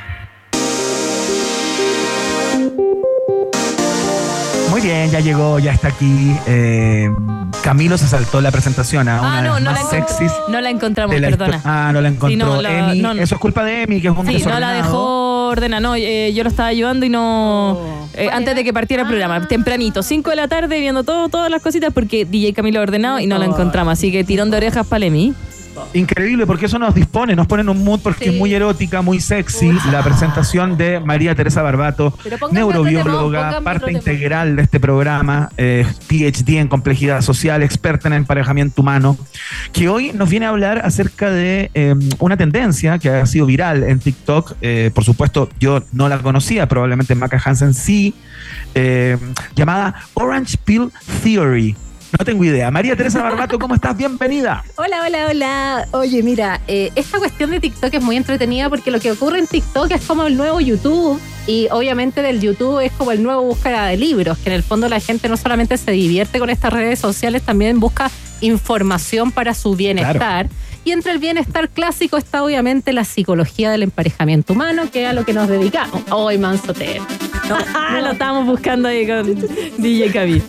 Muy bien, ya llegó, ya está aquí. Eh, Camilo se saltó la presentación a una
Ah,
de
no,
las
no la,
más sexys.
no la encontramos,
la
perdona.
Ah, no la encontró
Sí, no, la-
Emi.
no, no.
Eso es culpa de Emi, que es un
Sí, no la dejó ordenada, no, eh, yo lo estaba ayudando y no... eh, antes de que partiera el programa, tempranito, 5 de la tarde, viendo todo, todas las cositas, porque DJ Camilo ha ordenado y no la encontramos, así que tirón de orejas para Emi.
Increíble, porque eso nos dispone, nos pone en un mood porque es muy erótica, muy sexy. La presentación de María Teresa Barbato,
tema,
neurobióloga, parte integral de este programa, eh, PhD en complejidad social, experta en emparejamiento humano, que hoy nos viene a hablar acerca de eh, una tendencia que ha sido viral en TikTok. Eh, por supuesto, yo no la conocía, probablemente Maca Hansen sí, eh, llamada Orange Pill Theory. No tengo idea. María Teresa Barbato, ¿cómo estás? Bienvenida.
Hola, hola, hola. Oye, mira, eh, esta cuestión de TikTok es muy entretenida porque lo que ocurre en TikTok es como el nuevo YouTube y obviamente del YouTube es como el nuevo búsqueda de libros, que en el fondo la gente no solamente se divierte con estas redes sociales, también busca información para su bienestar. Y entre el bienestar clásico está obviamente la psicología del emparejamiento humano, que es a lo que nos dedicamos. Hoy, manso te.
lo estábamos buscando ahí con DJ Cabi.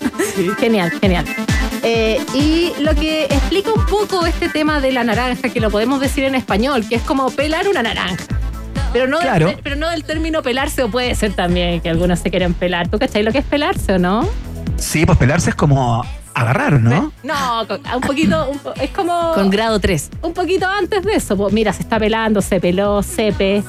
Genial, genial. Eh, y lo que explica un poco este tema de la naranja, que lo podemos decir en español, que es como pelar una naranja. Pero no,
Claro.
del, pero no del término pelarse, o puede ser también que algunos se quieren pelar. ¿Tú cachai lo que es pelarse o no?
Sí, pues pelarse es como agarrar, ¿no?
No, con- un poquito, un po- es como...
Con grado 3.
Un poquito antes de eso. Pues mira, se está pelando, se peló, sepe.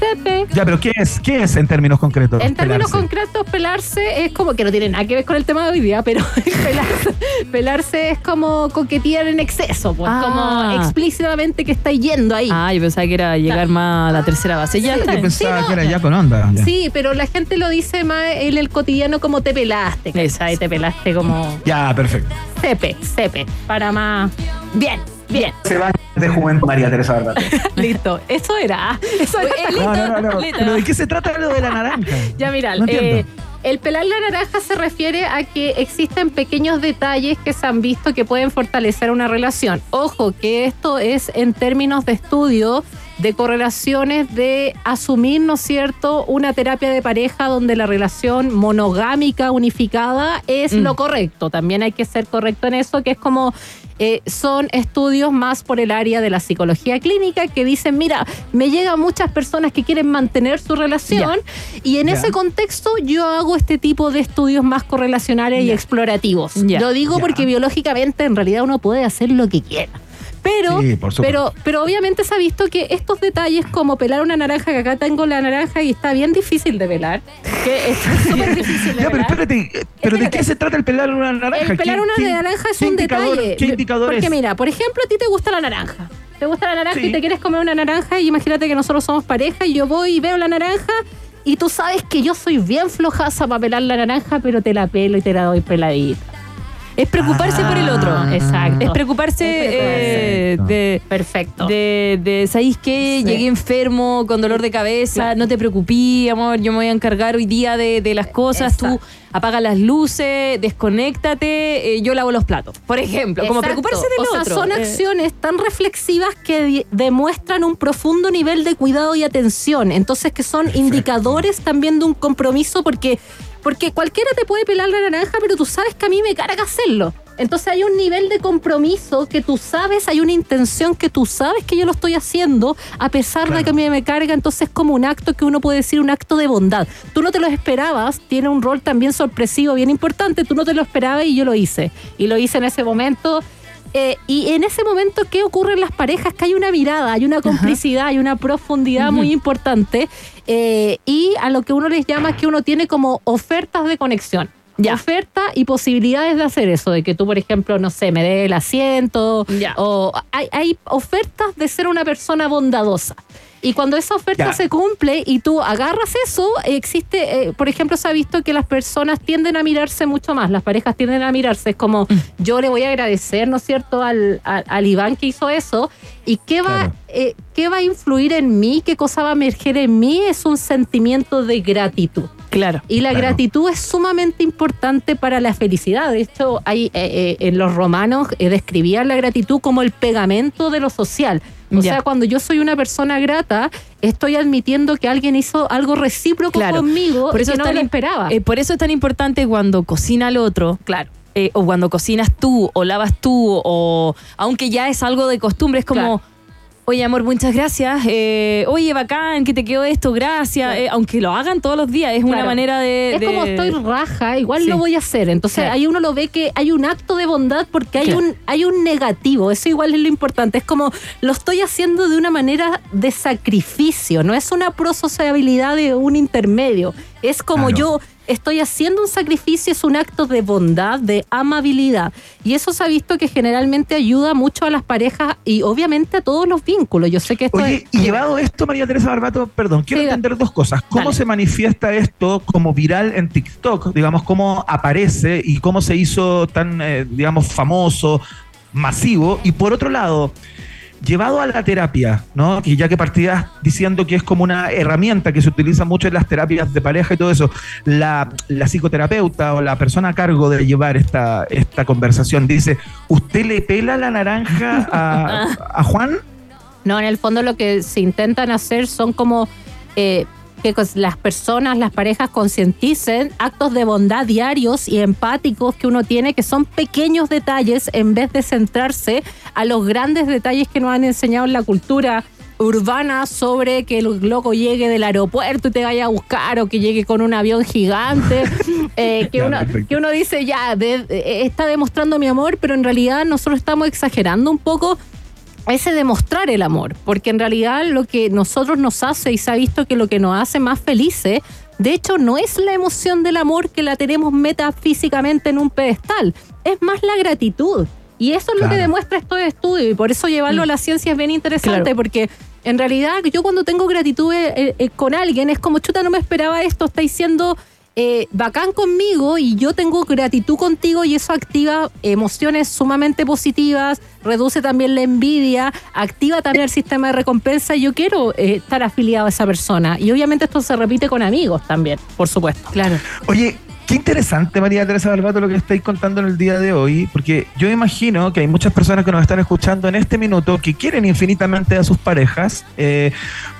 Sepe.
Ya, pero ¿qué es? ¿Qué es en términos concretos?
En términos
pelarse?
concretos, pelarse es como que no tiene nada que ver con el tema de hoy día, pero pelarse, pelarse es como coquetear en exceso, pues
Ah.
como explícitamente que está yendo ahí.
Ah, yo pensaba que era llegar más a la tercera base. Ya
Sí,
está.
yo pensaba
Sí, no.
que era ya con onda. ya.
Sí, pero la gente lo dice más en el cotidiano como te pelaste, ¿cachai? Te pelaste como
Ya, perfecto.
sepe, sepe, para más... Bien, bien.
Se va de juventud María Teresa Barbato.
Listo, eso era. Eso era.
No, no, no, no.
Listo.
¿Pero de qué se trata lo de la naranja?
Ya mira,
No
eh, el pelar la naranja se refiere a que existen pequeños detalles que se han visto que pueden fortalecer una relación. Ojo, que esto es en términos de estudio de correlaciones de asumir, ¿no es cierto?, una terapia de pareja donde la relación monogámica unificada es
Mm.
lo correcto. También hay que ser correcto en eso, que es como eh, son estudios más por el área de la psicología clínica que dicen, mira, me llegan muchas personas que quieren mantener su relación y en ese contexto yo hago este tipo de estudios más correlacionales y explorativos. Lo digo porque biológicamente en realidad uno puede hacer lo que quiera. Pero,
Sí,
pero, pero obviamente se ha visto que estos detalles como pelar una naranja, que acá tengo la naranja y está bien difícil de pelar, que está súper difícil de
Ya, pero
pelar.
espérate, ¿pero de qué se trata el pelar una naranja?
El pelar
¿Qué-
una naranja es un detalle.
¿Qué indicador
Porque
es?
mira, por ejemplo, a ti te gusta la naranja. Te gusta la naranja
Sí.
y te quieres comer una naranja y imagínate que nosotros somos pareja y yo voy y veo la naranja y tú sabes que yo soy bien flojaza para pelar la naranja, pero te la pelo y te la doy peladita.
Es preocuparse por el otro.
Ah, Exacto.
Es preocuparse,
Es preocuparse.
eh, de.
Perfecto.
De, de ¿sabéis qué?
Sí.
Llegué enfermo, con dolor de cabeza,
Claro.
no te preocupes, amor, yo me voy a encargar hoy día de, de las cosas, tú apaga las luces, desconéctate, eh, yo lavo los platos, por ejemplo, como preocuparse del
o sea,
otro.
son
Eh,
acciones tan reflexivas que demuestran un profundo nivel de cuidado y atención. Entonces, que son indicadores también de un compromiso, porque, porque cualquiera te puede pelar la naranja, pero tú sabes que a mí me carga hacerlo. Entonces hay un nivel de compromiso que tú sabes, hay una intención que tú sabes que yo lo estoy haciendo, a pesar de que a mí me carga, entonces es como un acto que uno puede decir un acto de bondad. Tú no te lo esperabas, tiene un rol también sorpresivo, bien importante, tú no te lo esperabas y yo lo hice. Y lo hice en ese momento. Eh, y en ese momento, ¿qué ocurre en las parejas? Que hay una mirada, hay una complicidad, hay una profundidad muy importante. eh, y a lo que uno les llama es que uno tiene como ofertas de conexión.
Ya.
Oferta y posibilidades de hacer eso, de que tú, por ejemplo, no sé, me dé el asiento,
Ya.
o hay, hay ofertas de ser una persona bondadosa. Y cuando esa oferta
Ya.
se cumple y tú agarras eso, existe, eh, por ejemplo, se ha visto que las personas tienden a mirarse mucho más, las parejas tienden a mirarse, es como yo le voy a agradecer, ¿no es cierto?, al, al, al Iván que hizo eso, y qué va,
Claro.
eh, qué va a influir en mí, qué cosa va a emerger en mí, es un sentimiento de gratitud.
Claro.
Y la
Claro.
gratitud es sumamente importante para la felicidad. De hecho, hay, eh, eh, en los romanos eh, describían la gratitud como el pegamento de lo social. O
Ya.
sea, cuando yo soy una persona grata, estoy admitiendo que alguien hizo algo recíproco
Claro.
conmigo
Por eso
que no
tan
me lo esperaba.
Eh, por eso es tan importante cuando cocina el otro.
claro.
eh, o cuando cocinas tú, o lavas tú, o aunque ya es algo de costumbre, es como,
Claro.
Oye amor, muchas gracias, eh, oye bacán, que te quedó esto, gracias, eh, aunque lo hagan todos los días, es una manera de...
Es
de-
como estoy raja, igual
Sí.
lo voy a hacer. Entonces ahí uno lo ve que hay un acto de bondad porque hay un hay un negativo. Eso igual es lo importante. Es como lo estoy haciendo de una manera de sacrificio. No es una prosociabilidad de un intermedio. Es como
Claro.
yo estoy haciendo un sacrificio, es un acto de bondad, de amabilidad. Y eso se ha visto que generalmente ayuda mucho a las parejas y obviamente a todos los vínculos. Yo sé que esto
Oye,
es...
y llevado esto, María Teresa Barbato, perdón, quiero
Sí,
entender dos cosas. ¿Cómo
dale.
se manifiesta esto como viral en TikTok? Digamos, cómo aparece y cómo se hizo tan, eh, digamos, famoso, masivo. Y por otro lado, llevado a la terapia, ¿no? Que ya que partías diciendo que es como una herramienta que se utiliza mucho en las terapias de pareja y todo eso, la, la psicoterapeuta o la persona a cargo de llevar esta, esta conversación dice, ¿usted le pela la naranja a, a Juan?
No, en el fondo lo que se intentan hacer son como eh, que las personas, las parejas concienticen actos de bondad diarios y empáticos que uno tiene, que son pequeños detalles en vez de centrarse a los grandes detalles que nos han enseñado en la cultura urbana sobre que el loco llegue del aeropuerto y te vaya a buscar o que llegue con un avión gigante eh, que,
Ya,
uno,
perfecto.
que uno dice ya de- eh, está demostrando mi amor pero en realidad nosotros estamos exagerando un poco ese demostrar el amor, porque en realidad lo que nosotros nos hace y se ha visto que lo que nos hace más felices, de hecho no es la emoción del amor que la tenemos metafísicamente en un pedestal, es más la gratitud. Y eso es lo que demuestra estos estudios y por eso llevarlo a la ciencia es bien interesante
Claro.
porque en realidad yo cuando tengo gratitud eh, eh, con alguien es como chuta no me esperaba esto, estáis siendo eh, bacán conmigo y yo tengo gratitud contigo y eso activa emociones sumamente positivas, reduce también la envidia, activa también el sistema de recompensa yo quiero eh, estar afiliado a esa persona. Y obviamente esto se repite con amigos también, por supuesto.
Claro.
Oye, qué interesante, María Teresa Barbato, lo que estáis contando en el día de hoy, porque yo imagino que hay muchas personas que nos están escuchando en este minuto que quieren infinitamente a sus parejas, eh,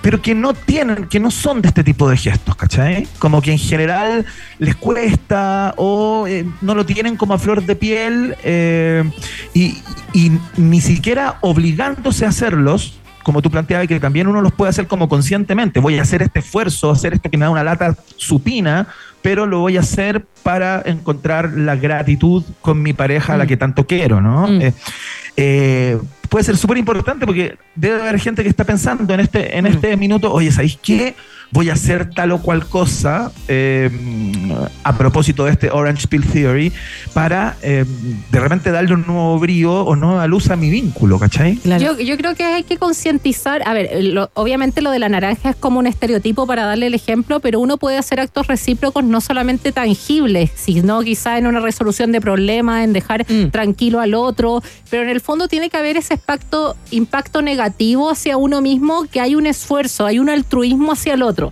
pero que no tienen, que no son de este tipo de gestos, ¿cachai? Como que en general les cuesta o eh, no lo tienen como a flor de piel eh, y, ni siquiera obligándose a hacerlos como tú planteabas, que también uno los puede hacer como conscientemente. Voy a hacer este esfuerzo, hacer esto que me da una lata supina, pero lo voy a hacer para encontrar la gratitud con mi pareja a la que tanto quiero, ¿no?
Mm.
Eh, eh, puede ser súper importante porque debe haber gente que está pensando en este, en este minuto, oye, ¿sabéis qué? Voy a hacer tal o cual cosa eh, a propósito de este Orange Pill Theory para eh, de repente darle un nuevo brío o nueva luz a mi vínculo, ¿cachai?
Yo, yo creo que hay que concientizar, a ver, lo- obviamente lo de la naranja es como un estereotipo para darle el ejemplo, pero uno puede hacer actos recíprocos no solamente tangibles, sino quizá en una resolución de problemas, en dejar
Mm.
tranquilo al otro, pero en el fondo tiene que haber ese impacto, impacto negativo hacia uno mismo, que hay un esfuerzo, hay un altruismo hacia el otro.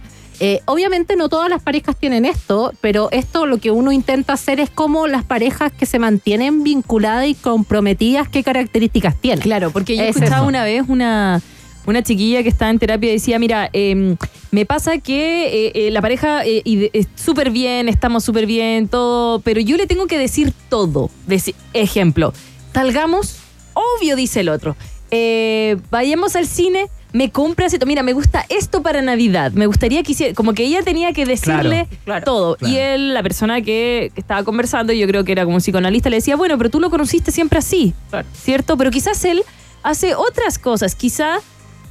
Eh, obviamente no todas las parejas tienen esto, pero esto lo que uno intenta hacer es como las parejas que se mantienen vinculadas y comprometidas, qué características tienen.
Claro, porque yo
Es
escuchaba
eso.
una vez una, una chiquilla que estaba en terapia y decía, mira, eh, me pasa que eh, eh, la pareja eh, es súper bien, estamos súper bien, todo, pero yo le tengo que decir todo. Deci- ejemplo, salgamos, obvio, dice el otro. Vayamos al cine, me compras esto. Mira, me gusta esto para Navidad. Me gustaría que hiciera, como que ella tenía que decirle
Claro,
todo.
claro.
Y él, la persona que, estaba conversando, yo creo que era como un psicoanalista, le decía, bueno, pero tú lo conociste siempre así, ¿cierto? Pero quizás él hace otras cosas. Quizá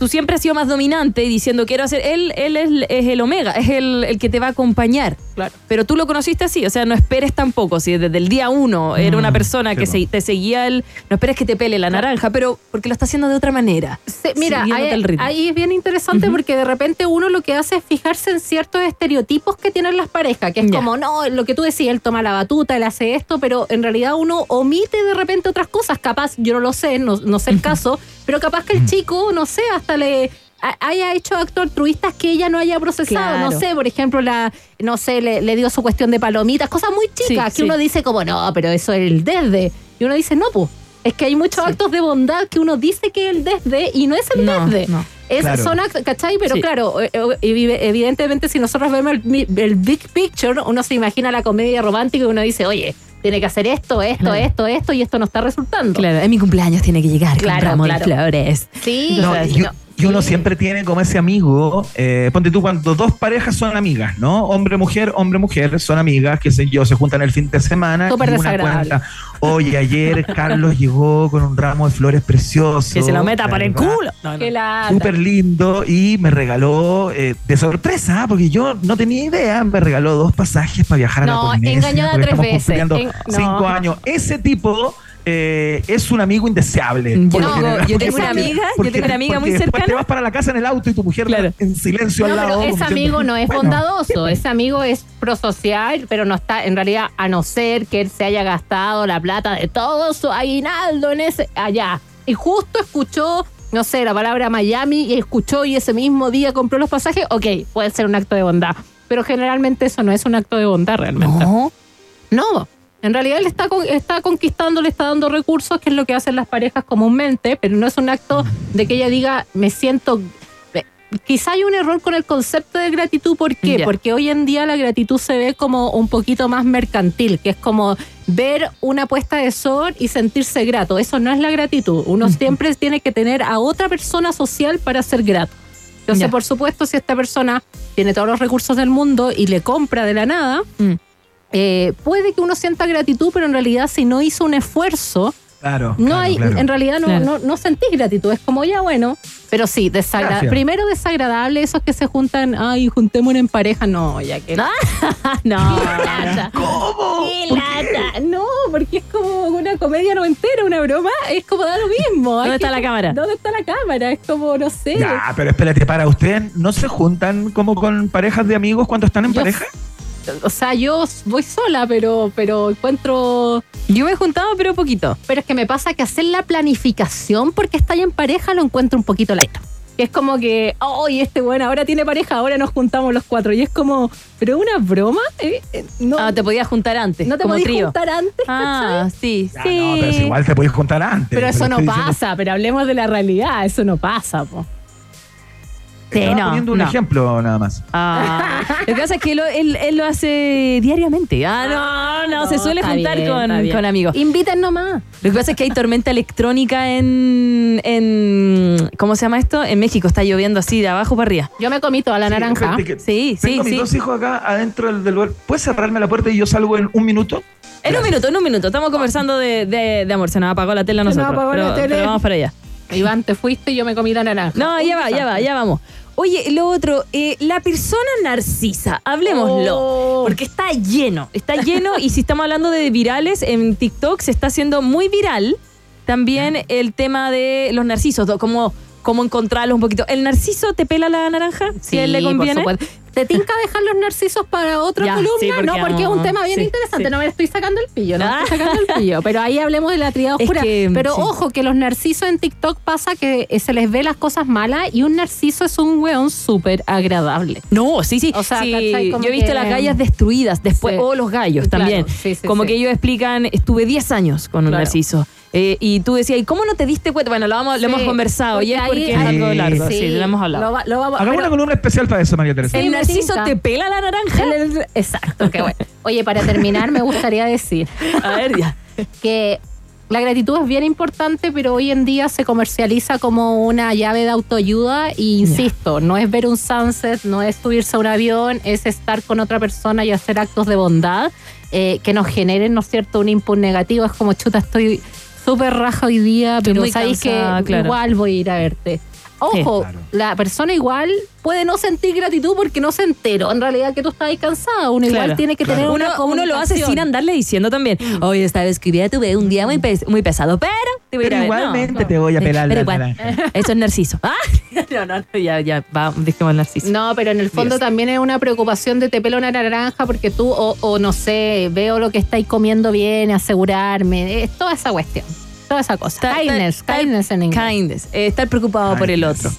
tú siempre has sido más dominante y diciendo quiero hacer. Él, él es, es el omega, es el, el que te va a acompañar.
Claro.
Pero tú lo conociste así, o sea, no esperes tampoco. Si desde el día uno era una
Mm,
persona que se- te seguía el. No esperes que te pele la naranja, pero porque lo está haciendo de otra manera.
Sí, mira, ahí,
el ritmo.
ahí es bien interesante porque de repente uno lo que hace es fijarse en ciertos estereotipos que tienen las parejas, que es
Ya.
como, no, lo que tú decías, él toma la batuta, él hace esto, pero en realidad uno omite de repente otras cosas, capaz, yo no lo sé, no, no sé el caso, pero capaz que el chico, no sé, hasta le a- haya hecho actos altruistas que ella no haya procesado,
Claro.
no sé, por ejemplo, la no sé, le, le dio su cuestión de palomitas, cosas muy chicas,
Sí,
que
sí.
uno dice como, no, pero eso es el desde, y uno dice, no, pues, es que hay muchos actos de bondad que uno dice que es el desde y no es el
No,
desde.
no.
Es,
Claro.
Son actos, ¿cachai? Pero
Sí.
claro, eh, eh, evi- evidentemente si nosotros vemos el, mi- el big picture, uno se imagina la comedia romántica y uno dice, oye, tiene que hacer esto, esto,
Claro.
esto, esto, y esto no está resultando.
Claro, en mi cumpleaños tiene que llegar
Claro,
con ramo
claro.
de flores.
Sí,
no. Y uno siempre tiene como ese amigo, eh, ponte tú cuando dos parejas son amigas, ¿no? Hombre, mujer, hombre, mujer, son amigas, qué sé yo, se juntan el fin de semana.
Súper
y una
desagradable.
cuenta, Oye, ayer Carlos llegó con un ramo de flores precioso.
Que se lo meta por el culo. No, no.
Que la-
Súper lindo y me regaló eh, de sorpresa, porque yo no tenía idea, me regaló dos pasajes para viajar a
No,
la Polinesia.
engañada tres
estamos
veces. En- no.
cinco años. Ese tipo eh, es un amigo indeseable.
Yo
por lo
tengo-
general,
yo tengo una
porque-
amiga, yo tengo una amiga muy cercana.
Te vas para la casa en el auto y tu mujer
Claro.
en silencio
No,
al lado.
pero ese amigo no es
bueno,
bondadoso, ese amigo es prosocial, pero no está, en realidad, a no ser que él se haya gastado la plata de todo su aguinaldo en ese, allá. Y justo escuchó, no sé, la palabra Miami y escuchó y ese mismo día compró los pasajes, ok, puede ser un acto de bondad. Pero generalmente eso no es un acto de bondad realmente.
No.
No, en realidad él está, con- está conquistando, le está dando recursos, que es lo que hacen las parejas comúnmente, pero no es un acto de que ella diga, me siento... eh, Quizá hay un error con el concepto de gratitud, ¿por qué? Porque hoy en día la gratitud se ve como un poquito más mercantil, que es como ver una puesta de sol y sentirse grato. Eso no es la gratitud. Uno siempre tiene que tener a otra persona social para ser grato. Entonces, por supuesto, si esta persona tiene todos los recursos del mundo y le compra de la nada,
Mm.
Eh, puede que uno sienta gratitud, pero en realidad si no hizo un esfuerzo,
Claro.
no
claro,
hay,
claro.
en realidad no,
Claro.
no, no sentís gratitud. Es como ya bueno, pero sí, desagra-
Gracias.
primero desagradable esos que se juntan, ay, juntémonos en pareja, no, ya que.
no.
¡Qué lata!
¿Cómo?
¡Qué lata! No, porque es como una comedia noventera, una broma, es como da lo mismo. Hay
¿Dónde
que-
está la cámara?
¿Dónde está la cámara? Es como, no sé.
Ya, pero espérate, para, ¿ustedes no se juntan como con parejas de amigos cuando están en
Yo-
pareja?
O sea, yo voy sola, pero, pero encuentro
Yo me he juntado, pero poquito.
Pero es que me pasa que hacer la planificación porque estáis en pareja lo encuentro un poquito light. Que es como que, ¡ay, este bueno, ahora tiene pareja, ahora nos juntamos los cuatro! Y es como, ¿pero una broma? Eh, eh, no,
Ah, te podías juntar antes.
no te
como
podías
trío.
juntar antes,
Ah, sí,
Ya,
sí.
no, pero si igual te podéis juntar antes.
Pero eso no
diciendo-
pasa, pero hablemos de la realidad, eso no pasa, po.
Sí,
Estaba
no,
poniendo un
no.
ejemplo nada más.
Ah, lo que pasa es que lo- él, él lo hace diariamente. Ah, no, no, se suele
está
juntar
bien, está
con,
bien.
con amigos.
Inviten nomás.
Lo que pasa es que hay tormenta electrónica en, en. ¿Cómo se llama esto? En México está lloviendo así de abajo para arriba.
Yo me comí toda la
Sí,
naranja.
Sí,
espérate que
sí,
Tengo mis
sí.
dos hijos acá adentro del, del lugar. ¿Puedes cerrarme la puerta y yo salgo en un minuto?
En un minuto, en un minuto. Estamos conversando de, de, de amor. Se nos apagó la tele a
Se nos
nosotros.
apagó
pero,
la tele.
pero vamos para allá.
Iván, te fuiste y yo me comí la naranja.
No, ya va, ya va, ya vamos. Oye, lo otro, eh, la persona narcisa, hablemoslo.
Oh.
Porque está lleno, está lleno. y si estamos hablando de virales, en TikTok se está haciendo muy viral también el tema de los narcisos, como, como encontrarlos un poquito. ¿El narciso te pela la naranja? si él le
por
conviene.
supuesto. ¿Te tinca dejar los narcisos para otra
Ya,
columna?
sí, porque
no, porque es un tema bien
sí,
interesante.
sí.
No me estoy sacando el pillo, no me
Ah.
estoy sacando el pillo. Pero ahí hablemos de la triada
Es
oscura.
que,
Pero
sí.
ojo, que los narcisos en TikTok pasa que eh, se les ve las cosas malas y un narciso es un weón súper agradable.
No, sí, sí.
O sea,
yo he visto
que-
las gallas destruidas después,
Sí.
o los gallos
Claro,
también.
sí, sí,
como
sí.
que ellos explican, estuve 10 años con un
Claro.
narciso. Eh, y tú decías, ¿y cómo no te diste cuenta? Bueno, lo, vamos, lo hemos conversado y es
ahí-
porque es
ahí-
algo largo. Sí,
sí,
lo hemos hablado.
Lo, va- lo vamos-
Hagamos
pero-
una columna especial para eso, María Teresa.
Sí,
¿El
me
narciso te pela la naranja?
El- el- exacto, qué bueno. Oye, para terminar, me gustaría decir
A ver, ya.
que la gratitud es bien importante, pero hoy en día se comercializa como una llave de autoayuda y insisto, no es ver un sunset, no es subirse a un avión, es estar con otra persona y hacer actos de bondad eh, que nos generen, ¿no es cierto?, un input negativo. Es como, chuta, estoy súper raja hoy día, pero sabéis que
claro.
igual voy a ir a verte. Ojo,
Claro.
la persona igual puede no sentir gratitud porque no se enteró en realidad que tú estabas cansada. Uno igual
Claro.
tiene que tener
Uno,
una
uno lo hace sin andarle diciendo también, oye, esta vez que tuve un día muy, pes- muy pesado, pero te voy a
Pero
a ver".
igualmente
No,
te voy a pelar
Pero
la
igual,
naranja.
Eso es narciso. Ah, no, no, no, ya, ya, va, dejemos el narciso.
No, pero en el fondo
Dios.
también es una preocupación de te pelo una naranja porque tú, o, o no sé, veo lo que estáis comiendo bien, asegurarme, es toda esa cuestión, toda esa cosa.
Ta- ta-
kindness,
ta-
kindness en inglés.
Kindness. eh, estar preocupado por el otro.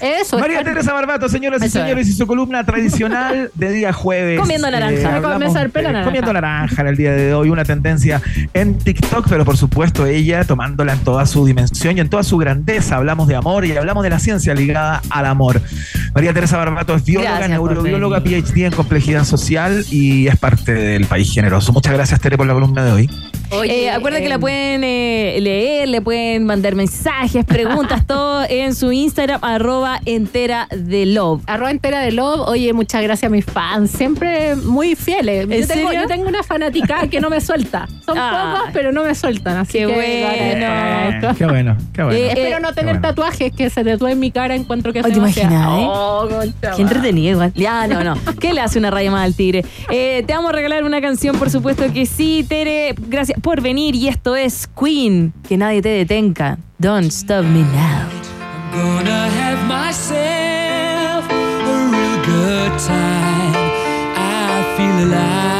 Eso,
María
estar-
Teresa Barbato, señoras y
es.
señores, y su columna tradicional de día jueves.
Comiendo naranja.
Me
hablamos
pela naranja.
Comiendo naranja en el día de hoy, una tendencia en TikTok, pero por supuesto ella tomándola en toda su dimensión y en toda su grandeza. Hablamos de amor y hablamos de la ciencia ligada al amor. María Teresa Barbato es bióloga,
Gracias
neurobióloga. PhD en complejidad social y es parte del país generoso. Muchas gracias, Tere, por la columna de hoy.
Oye,
Eh, acuerda que la pueden eh, leer, le pueden mandar mensajes, preguntas, todo en su Instagram, arroba entera de love.
Arroba entera de Love. Oye, muchas gracias a mis fans. Siempre muy fieles.
¿En
Yo tengo, yo tengo una fanática que no me suelta. Son
Ah.
pocos, pero no me sueltan. Así
Qué
que,
bueno.
agradezco.
Qué bueno, qué bueno.
Eh,
Espero no tener
bueno.
tatuajes que se tatúen en mi cara. Encuentro que es
Ay, ¿te
demasiado.
imaginas, eh?
Oh, concha
Qué entretenido igual. Ya, no, no. ¿Qué le hace una raya más al tigre? Eh, te vamos a regalar una canción, por supuesto que sí, Tere. Gracias por venir. Y esto es Queen. Que nadie te detenga. Don't stop me now.
Gonna have myself a real good time. I feel alive.